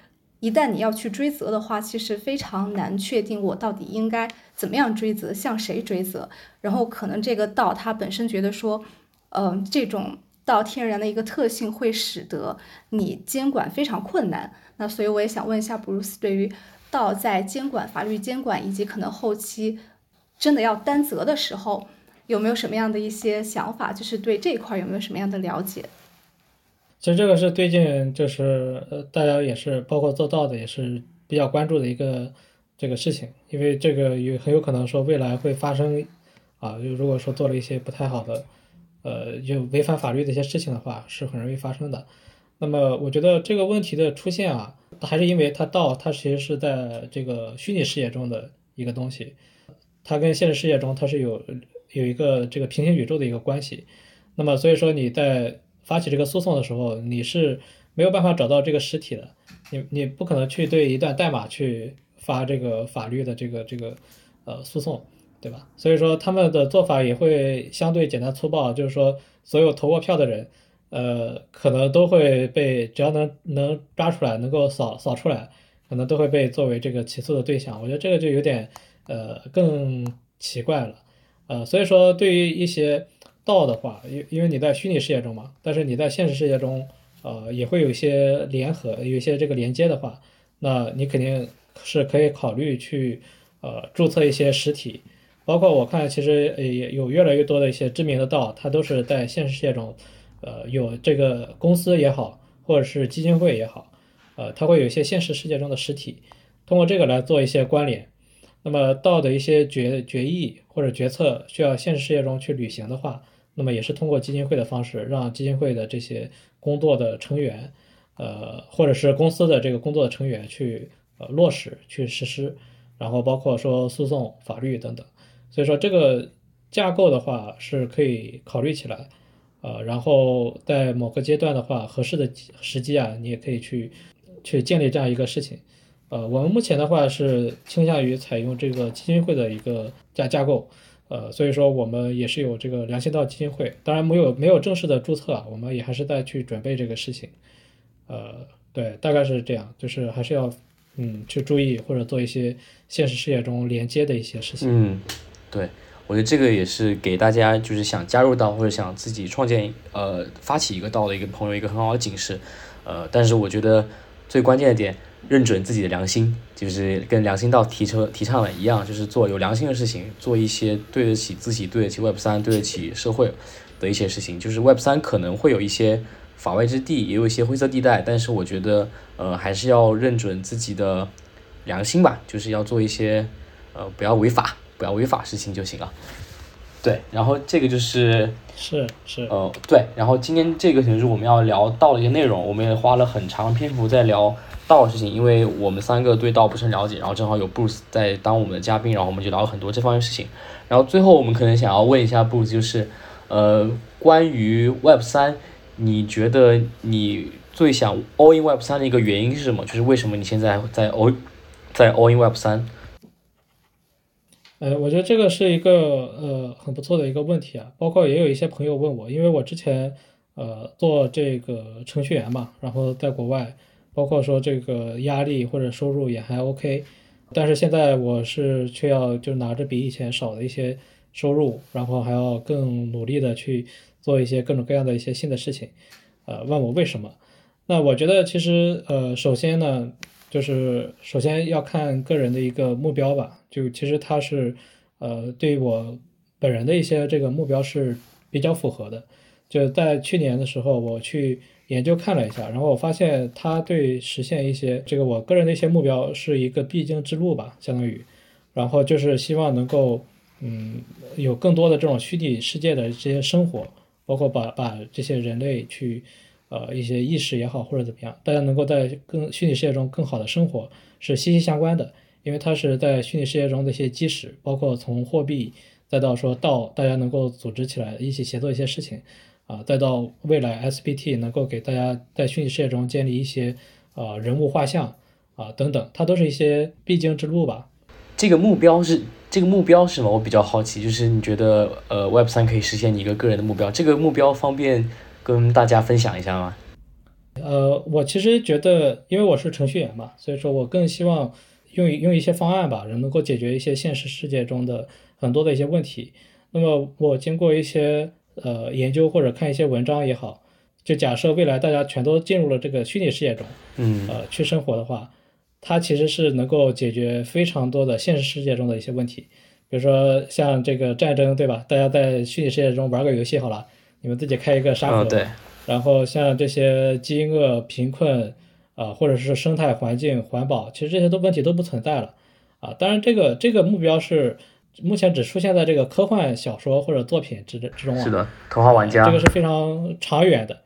一旦你要去追责的话，其实非常难确定我到底应该怎么样追责，向谁追责。然后可能这个道它本身觉得说，嗯，这种道天然的一个特性会使得你监管非常困难。那所以我也想问一下布鲁斯，对于道在监管、法律监管以及可能后期真的要担责的时候，有没有什么样的一些想法？就是对这一块有没有什么样的了解？其实这个是最近就是呃，大家也是包括做到的也是比较关注的一个这个事情，因为这个有很有可能说未来会发生啊，就如果说做了一些不太好的呃，就违反法律的一些事情的话，是很容易发生的。那么我觉得这个问题的出现啊，还是因为它道它其实是在这个虚拟世界中的一个东西，它跟现实世界中它是有有一个这个平行宇宙的一个关系。那么所以说你在发起这个诉讼的时候，你是没有办法找到这个实体的，你你不可能去对一段代码去发这个法律的这个这个呃诉讼，对吧？所以说他们的做法也会相对简单粗暴，就是说所有投过票的人，呃，可能都会被只要能能抓出来，能够扫扫出来，可能都会被作为这个起诉的对象。我觉得这个就有点呃更奇怪了，呃，所以说对于一些。道的话，因因为你在虚拟世界中嘛，但是你在现实世界中，呃，也会有一些联合，有一些这个连接的话，那你肯定是可以考虑去，呃，注册一些实体，包括我看其实也有越来越多的一些知名的道，它都是在现实世界中，呃，有这个公司也好，或者是基金会也好，呃，它会有一些现实世界中的实体，通过这个来做一些关联。那么道的一些决决议或者决策需要现实世界中去履行的话，那么也是通过基金会的方式，让基金会的这些工作的成员，呃，或者是公司的这个工作的成员去呃落实去实施，然后包括说诉讼、法律等等。所以说这个架构的话是可以考虑起来，呃，然后在某个阶段的话，合适的时机啊，你也可以去去建立这样一个事情。呃，我们目前的话是倾向于采用这个基金会的一个架架构，呃，所以说我们也是有这个良心道基金会，当然没有没有正式的注册，我们也还是在去准备这个事情，呃，对，大概是这样，就是还是要嗯去注意或者做一些现实世界中连接的一些事情。嗯，对，我觉得这个也是给大家就是想加入到或者想自己创建呃发起一个道的一个朋友一个很好的警示，呃，但是我觉得最关键的点。认准自己的良心，就是跟良心道提车提倡的一样，就是做有良心的事情，做一些对得起自己、对得起 Web 三、对得起社会的一些事情。就是 Web 三可能会有一些法外之地，也有一些灰色地带，但是我觉得，呃，还是要认准自己的良心吧，就是要做一些，呃，不要违法，不要违法事情就行了。对，然后这个就是是是，呃，对，然后今天这个可能是我们要聊到的一些内容，我们也花了很长篇幅在聊。道的事情，因为我们三个对道不是很了解，然后正好有 Bruce 在当我们的嘉宾，然后我们就聊了很多这方面事情。然后最后我们可能想要问一下 Bruce，就是，呃，关于 Web 三，你觉得你最想 All in Web 三的一个原因是什么？就是为什么你现在在 All 在 All in Web 三？呃，我觉得这个是一个呃很不错的一个问题啊。包括也有一些朋友问我，因为我之前呃做这个程序员嘛，然后在国外。包括说这个压力或者收入也还 OK，但是现在我是却要就拿着比以前少的一些收入，然后还要更努力的去做一些各种各样的一些新的事情，呃，问我为什么？那我觉得其实呃，首先呢，就是首先要看个人的一个目标吧，就其实他是呃，对我本人的一些这个目标是比较符合的。就在去年的时候，我去研究看了一下，然后我发现它对实现一些这个我个人的一些目标是一个必经之路吧，相当于，然后就是希望能够，嗯，有更多的这种虚拟世界的这些生活，包括把把这些人类去，呃，一些意识也好或者怎么样，大家能够在更虚拟世界中更好的生活是息息相关的，因为它是在虚拟世界中的一些基石，包括从货币再到说到大家能够组织起来一起协作一些事情。啊，再到未来 SBT 能够给大家在虚拟世界中建立一些呃人物画像啊等等，它都是一些必经之路吧。这个目标是这个目标是什么？我比较好奇，就是你觉得呃 Web 三可以实现你一个个人的目标，这个目标方便跟大家分享一下吗？呃，我其实觉得，因为我是程序员嘛，所以说我更希望用用一些方案吧，能够解决一些现实世界中的很多的一些问题。那么我经过一些。呃，研究或者看一些文章也好，就假设未来大家全都进入了这个虚拟世界中，嗯，呃，去生活的话，它其实是能够解决非常多的现实世界中的一些问题，比如说像这个战争，对吧？大家在虚拟世界中玩个游戏好了，你们自己开一个沙盒，对。然后像这些饥饿、贫困，啊，或者是生态环境、环保，其实这些都问题都不存在了，啊，当然这个这个目标是。目前只出现在这个科幻小说或者作品之之中啊。是的，头号玩家。这个是非常长远的。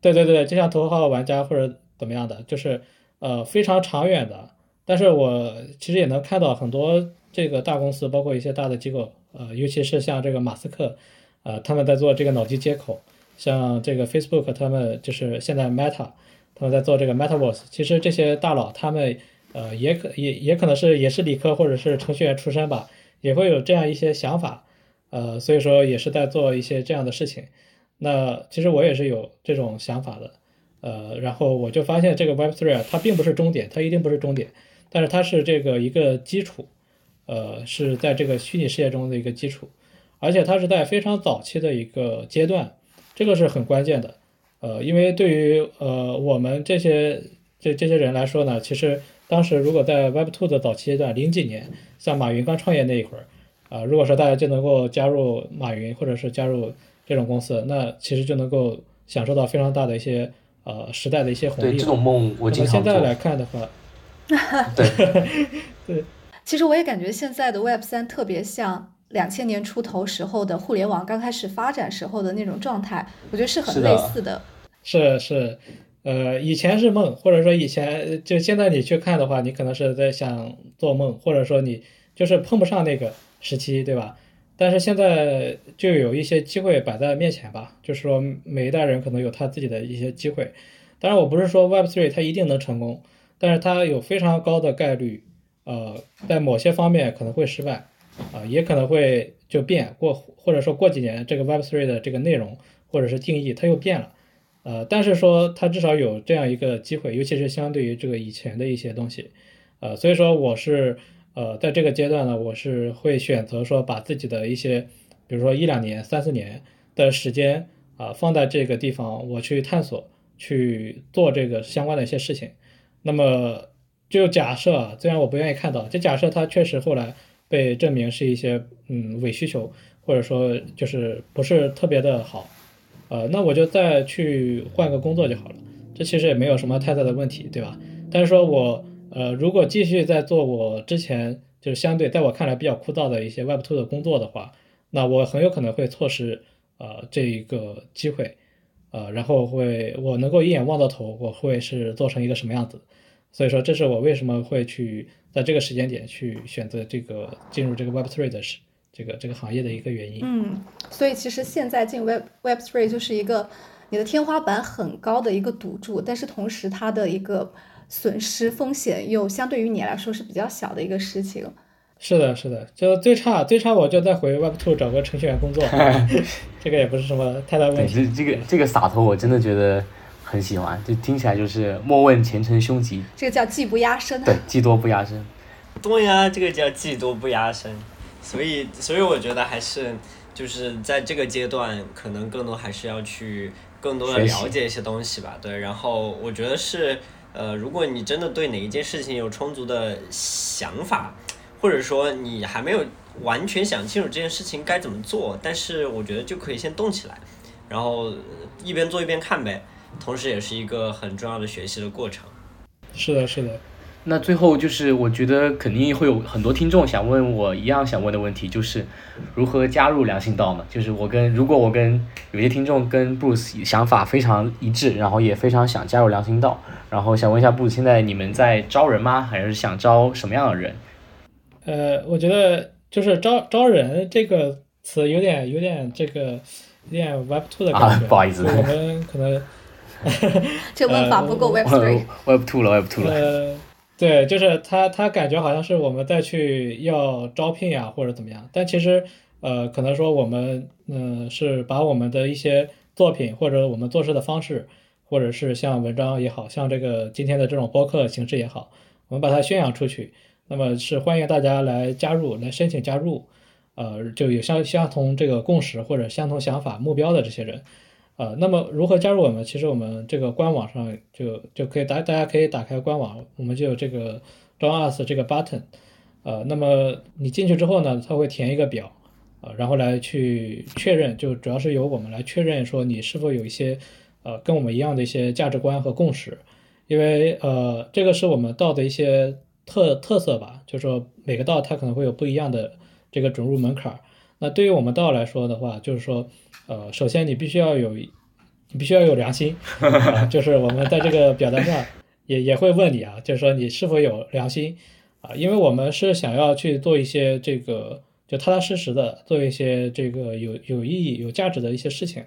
对对对，就像头号玩家或者怎么样的，就是呃非常长远的。但是我其实也能看到很多这个大公司，包括一些大的机构，呃，尤其是像这个马斯克，呃，他们在做这个脑机接口，像这个 Facebook，他们就是现在 Meta，他们在做这个 Metaverse。其实这些大佬他们呃也可也也可能是也是理科或者是程序员出身吧。也会有这样一些想法，呃，所以说也是在做一些这样的事情。那其实我也是有这种想法的，呃，然后我就发现这个 Web3 啊，它并不是终点，它一定不是终点，但是它是这个一个基础，呃，是在这个虚拟世界中的一个基础，而且它是在非常早期的一个阶段，这个是很关键的，呃，因为对于呃我们这些这这些人来说呢，其实。当时如果在 Web Two 的早期阶段，零几年，像马云刚创业那一会儿，啊，如果说大家就能够加入马云，或者是加入这种公司，那其实就能够享受到非常大的一些呃时代的一些红利。对这种梦，我经常现在来看的话，对对。其实我也感觉现在的 Web 三特别像两千年出头时候的互联网刚开始发展时候的那种状态，我觉得是很类似的。是是。呃，以前是梦，或者说以前就现在你去看的话，你可能是在想做梦，或者说你就是碰不上那个时期，对吧？但是现在就有一些机会摆在面前吧，就是说每一代人可能有他自己的一些机会。当然，我不是说 Web3 它一定能成功，但是它有非常高的概率，呃，在某些方面可能会失败，啊，也可能会就变过，或者说过几年这个 Web3 的这个内容或者是定义它又变了。呃，但是说它至少有这样一个机会，尤其是相对于这个以前的一些东西，呃，所以说我是呃在这个阶段呢，我是会选择说把自己的一些，比如说一两年、三四年的时间啊放在这个地方，我去探索、去做这个相关的一些事情。那么就假设，虽然我不愿意看到，就假设它确实后来被证明是一些嗯伪需求，或者说就是不是特别的好。呃，那我就再去换个工作就好了，这其实也没有什么太大的问题，对吧？但是说我呃，如果继续在做我之前就是相对在我看来比较枯燥的一些 Web Two 的工作的话，那我很有可能会错失呃这一个机会，呃，然后会我能够一眼望到头，我会是做成一个什么样子？所以说，这是我为什么会去在这个时间点去选择这个进入这个 Web Three 的事。这个这个行业的一个原因，嗯，所以其实现在进 Web Web Three 就是一个你的天花板很高的一个赌注，但是同时它的一个损失风险又相对于你来说是比较小的一个事情。是的，是的，就最差最差我就再回 Web Two 找个程序员工作，这个也不是什么太大问题。这这个这个洒脱我真的觉得很喜欢，就听起来就是莫问前程凶吉，这个叫技不压身。对，技多不压身。对呀，这个叫技多不压身。所以，所以我觉得还是就是在这个阶段，可能更多还是要去更多的了解一些东西吧。对，然后我觉得是，呃，如果你真的对哪一件事情有充足的想法，或者说你还没有完全想清楚这件事情该怎么做，但是我觉得就可以先动起来，然后一边做一边看呗。同时，也是一个很重要的学习的过程。是的，是的。那最后就是，我觉得肯定会有很多听众想问我一样想问的问题，就是如何加入良心道嘛？就是我跟如果我跟有些听众跟 Bruce 想法非常一致，然后也非常想加入良心道，然后想问一下 Bruce，现在你们在招人吗？还是想招什么样的人？呃，我觉得就是招招人这个词有点有点这个有点 Web Two 的感觉，不好意思，我们可能 这问法不够 Web Three，Web Two 了，Web Two 了。对，就是他，他感觉好像是我们再去要招聘呀，或者怎么样。但其实，呃，可能说我们，嗯，是把我们的一些作品，或者我们做事的方式，或者是像文章也好像这个今天的这种播客形式也好，我们把它宣扬出去。那么是欢迎大家来加入，来申请加入，呃，就有相相同这个共识或者相同想法目标的这些人。呃，那么如何加入我们？其实我们这个官网上就就可以大大家可以打开官网，我们就有这个 Join Us 这个 button。呃，那么你进去之后呢，他会填一个表，呃，然后来去确认，就主要是由我们来确认说你是否有一些呃跟我们一样的一些价值观和共识，因为呃这个是我们道的一些特特色吧，就是说每个道它可能会有不一样的这个准入门槛。那对于我们道来说的话，就是说。呃，首先你必须要有，你必须要有良心，啊，就是我们在这个表单上也也会问你啊，就是说你是否有良心啊？因为我们是想要去做一些这个就踏踏实实的做一些这个有有意义、有价值的一些事情，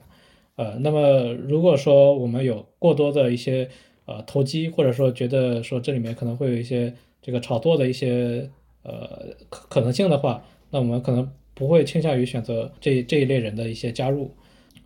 呃，那么如果说我们有过多的一些呃投机，或者说觉得说这里面可能会有一些这个炒作的一些呃可可能性的话，那我们可能。不会倾向于选择这这一类人的一些加入，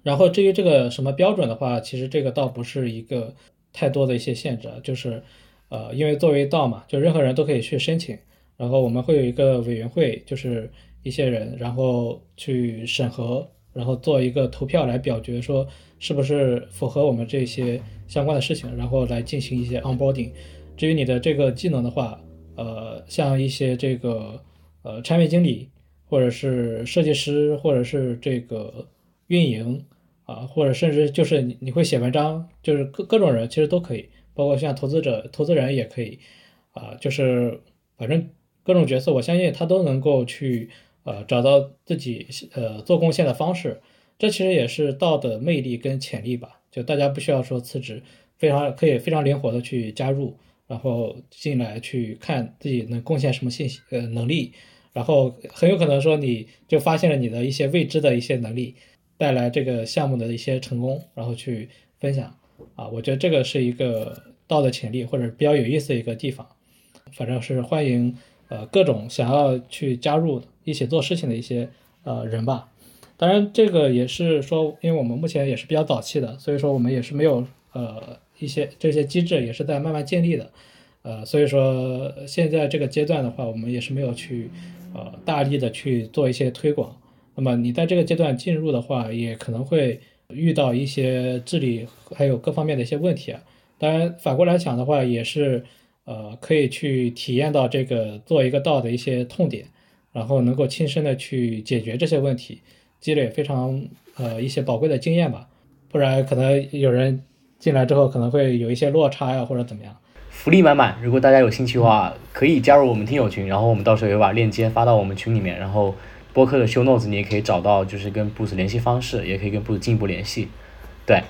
然后至于这个什么标准的话，其实这个倒不是一个太多的一些限制，就是，呃，因为作为道嘛，就任何人都可以去申请，然后我们会有一个委员会，就是一些人，然后去审核，然后做一个投票来表决，说是不是符合我们这些相关的事情，然后来进行一些 onboarding。至于你的这个技能的话，呃，像一些这个呃产品经理。或者是设计师，或者是这个运营啊，或者甚至就是你你会写文章，就是各各种人其实都可以，包括像投资者、投资人也可以啊，就是反正各种角色，我相信他都能够去呃找到自己呃做贡献的方式。这其实也是道的魅力跟潜力吧，就大家不需要说辞职，非常可以非常灵活的去加入，然后进来去看自己能贡献什么信息呃能力。然后很有可能说，你就发现了你的一些未知的一些能力，带来这个项目的一些成功，然后去分享啊，我觉得这个是一个道的潜力或者比较有意思的一个地方。反正是欢迎呃各种想要去加入一起做事情的一些呃人吧。当然这个也是说，因为我们目前也是比较早期的，所以说我们也是没有呃一些这些机制也是在慢慢建立的，呃，所以说现在这个阶段的话，我们也是没有去。呃，大力的去做一些推广，那么你在这个阶段进入的话，也可能会遇到一些治理还有各方面的一些问题啊。当然，反过来讲的话，也是呃可以去体验到这个做一个道的一些痛点，然后能够亲身的去解决这些问题，积累非常呃一些宝贵的经验吧。不然可能有人进来之后可能会有一些落差呀，或者怎么样。福利满满，如果大家有兴趣的话，可以加入我们听友群，然后我们到时候也把链接发到我们群里面，然后播客的 show notes 你也可以找到，就是跟 Boost 联系方式，也可以跟 Boost 进一步联系。对，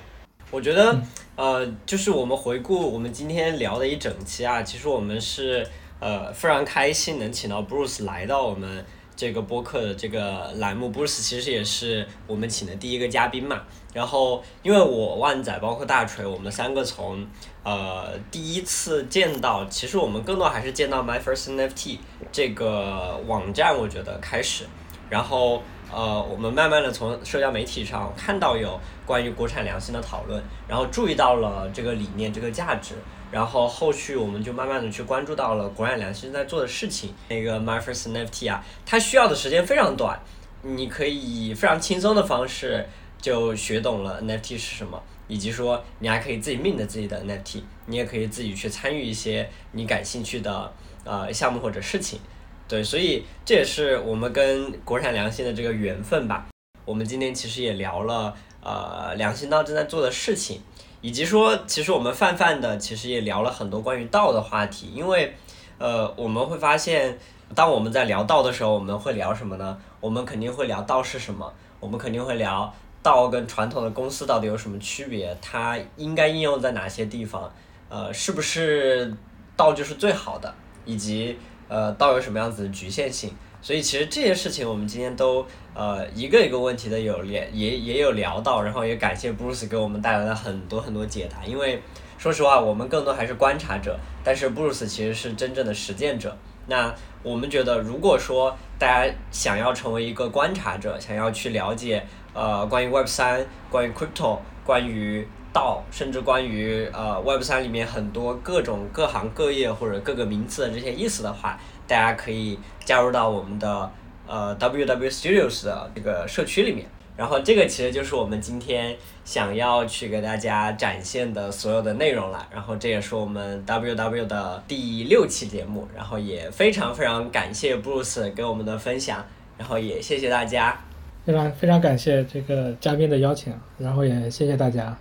我觉得呃，就是我们回顾我们今天聊的一整期啊，其实我们是呃非常开心能请到 Bruce 来到我们。这个播客的这个栏目，Bruce 其实也是我们请的第一个嘉宾嘛。然后，因为我万仔包括大锤，我们三个从呃第一次见到，其实我们更多还是见到 My First NFT 这个网站，我觉得开始。然后呃，我们慢慢的从社交媒体上看到有关于国产良心的讨论，然后注意到了这个理念、这个价值，然后后续我们就慢慢的去关注到了国产良心在做的事情。那个 My First NFT 啊，它需要的时间非常短，你可以以非常轻松的方式就学懂了 NFT 是什么，以及说你还可以自己命的自己的 NFT，你也可以自己去参与一些你感兴趣的呃项目或者事情。对，所以这也是我们跟国产良心的这个缘分吧。我们今天其实也聊了，呃，良心道正在做的事情，以及说，其实我们泛泛的其实也聊了很多关于道的话题。因为，呃，我们会发现，当我们在聊道的时候，我们会聊什么呢？我们肯定会聊道是什么，我们肯定会聊道跟传统的公司到底有什么区别，它应该应用在哪些地方，呃，是不是道就是最好的，以及。呃，道有什么样子的局限性？所以其实这些事情我们今天都呃一个一个问题的有连也也有聊到，然后也感谢 Bruce 给我们带来了很多很多解答。因为说实话，我们更多还是观察者，但是 Bruce 其实是真正的实践者。那我们觉得，如果说大家想要成为一个观察者，想要去了解呃关于 Web 三、关于 Crypto、关于道，甚至关于呃 Web 三里面很多各种各行各业或者各个名词的这些意思的话，大家可以加入到我们的呃 WW Studios 的这个社区里面。然后这个其实就是我们今天想要去给大家展现的所有的内容了。然后这也是我们 WW 的第六期节目。然后也非常非常感谢 Bruce 给我们的分享。然后也谢谢大家。非常非常感谢这个嘉宾的邀请。然后也谢谢大家。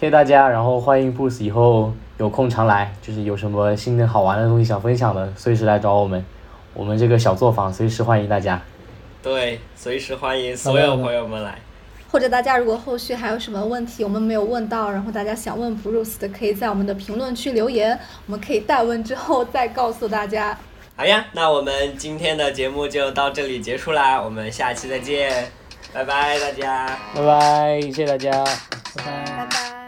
谢谢大家，然后欢迎 Boost 以后有空常来，就是有什么新的好玩的东西想分享的，随时来找我们，我们这个小作坊随时欢迎大家。对，随时欢迎所有朋友们来。或者大家如果后续还有什么问题我们没有问到，然后大家想问 Bruce 的，可以在我们的评论区留言，我们可以待问之后再告诉大家。好呀，那我们今天的节目就到这里结束啦，我们下期再见，拜拜大家，拜拜，谢谢大家，拜拜，拜拜。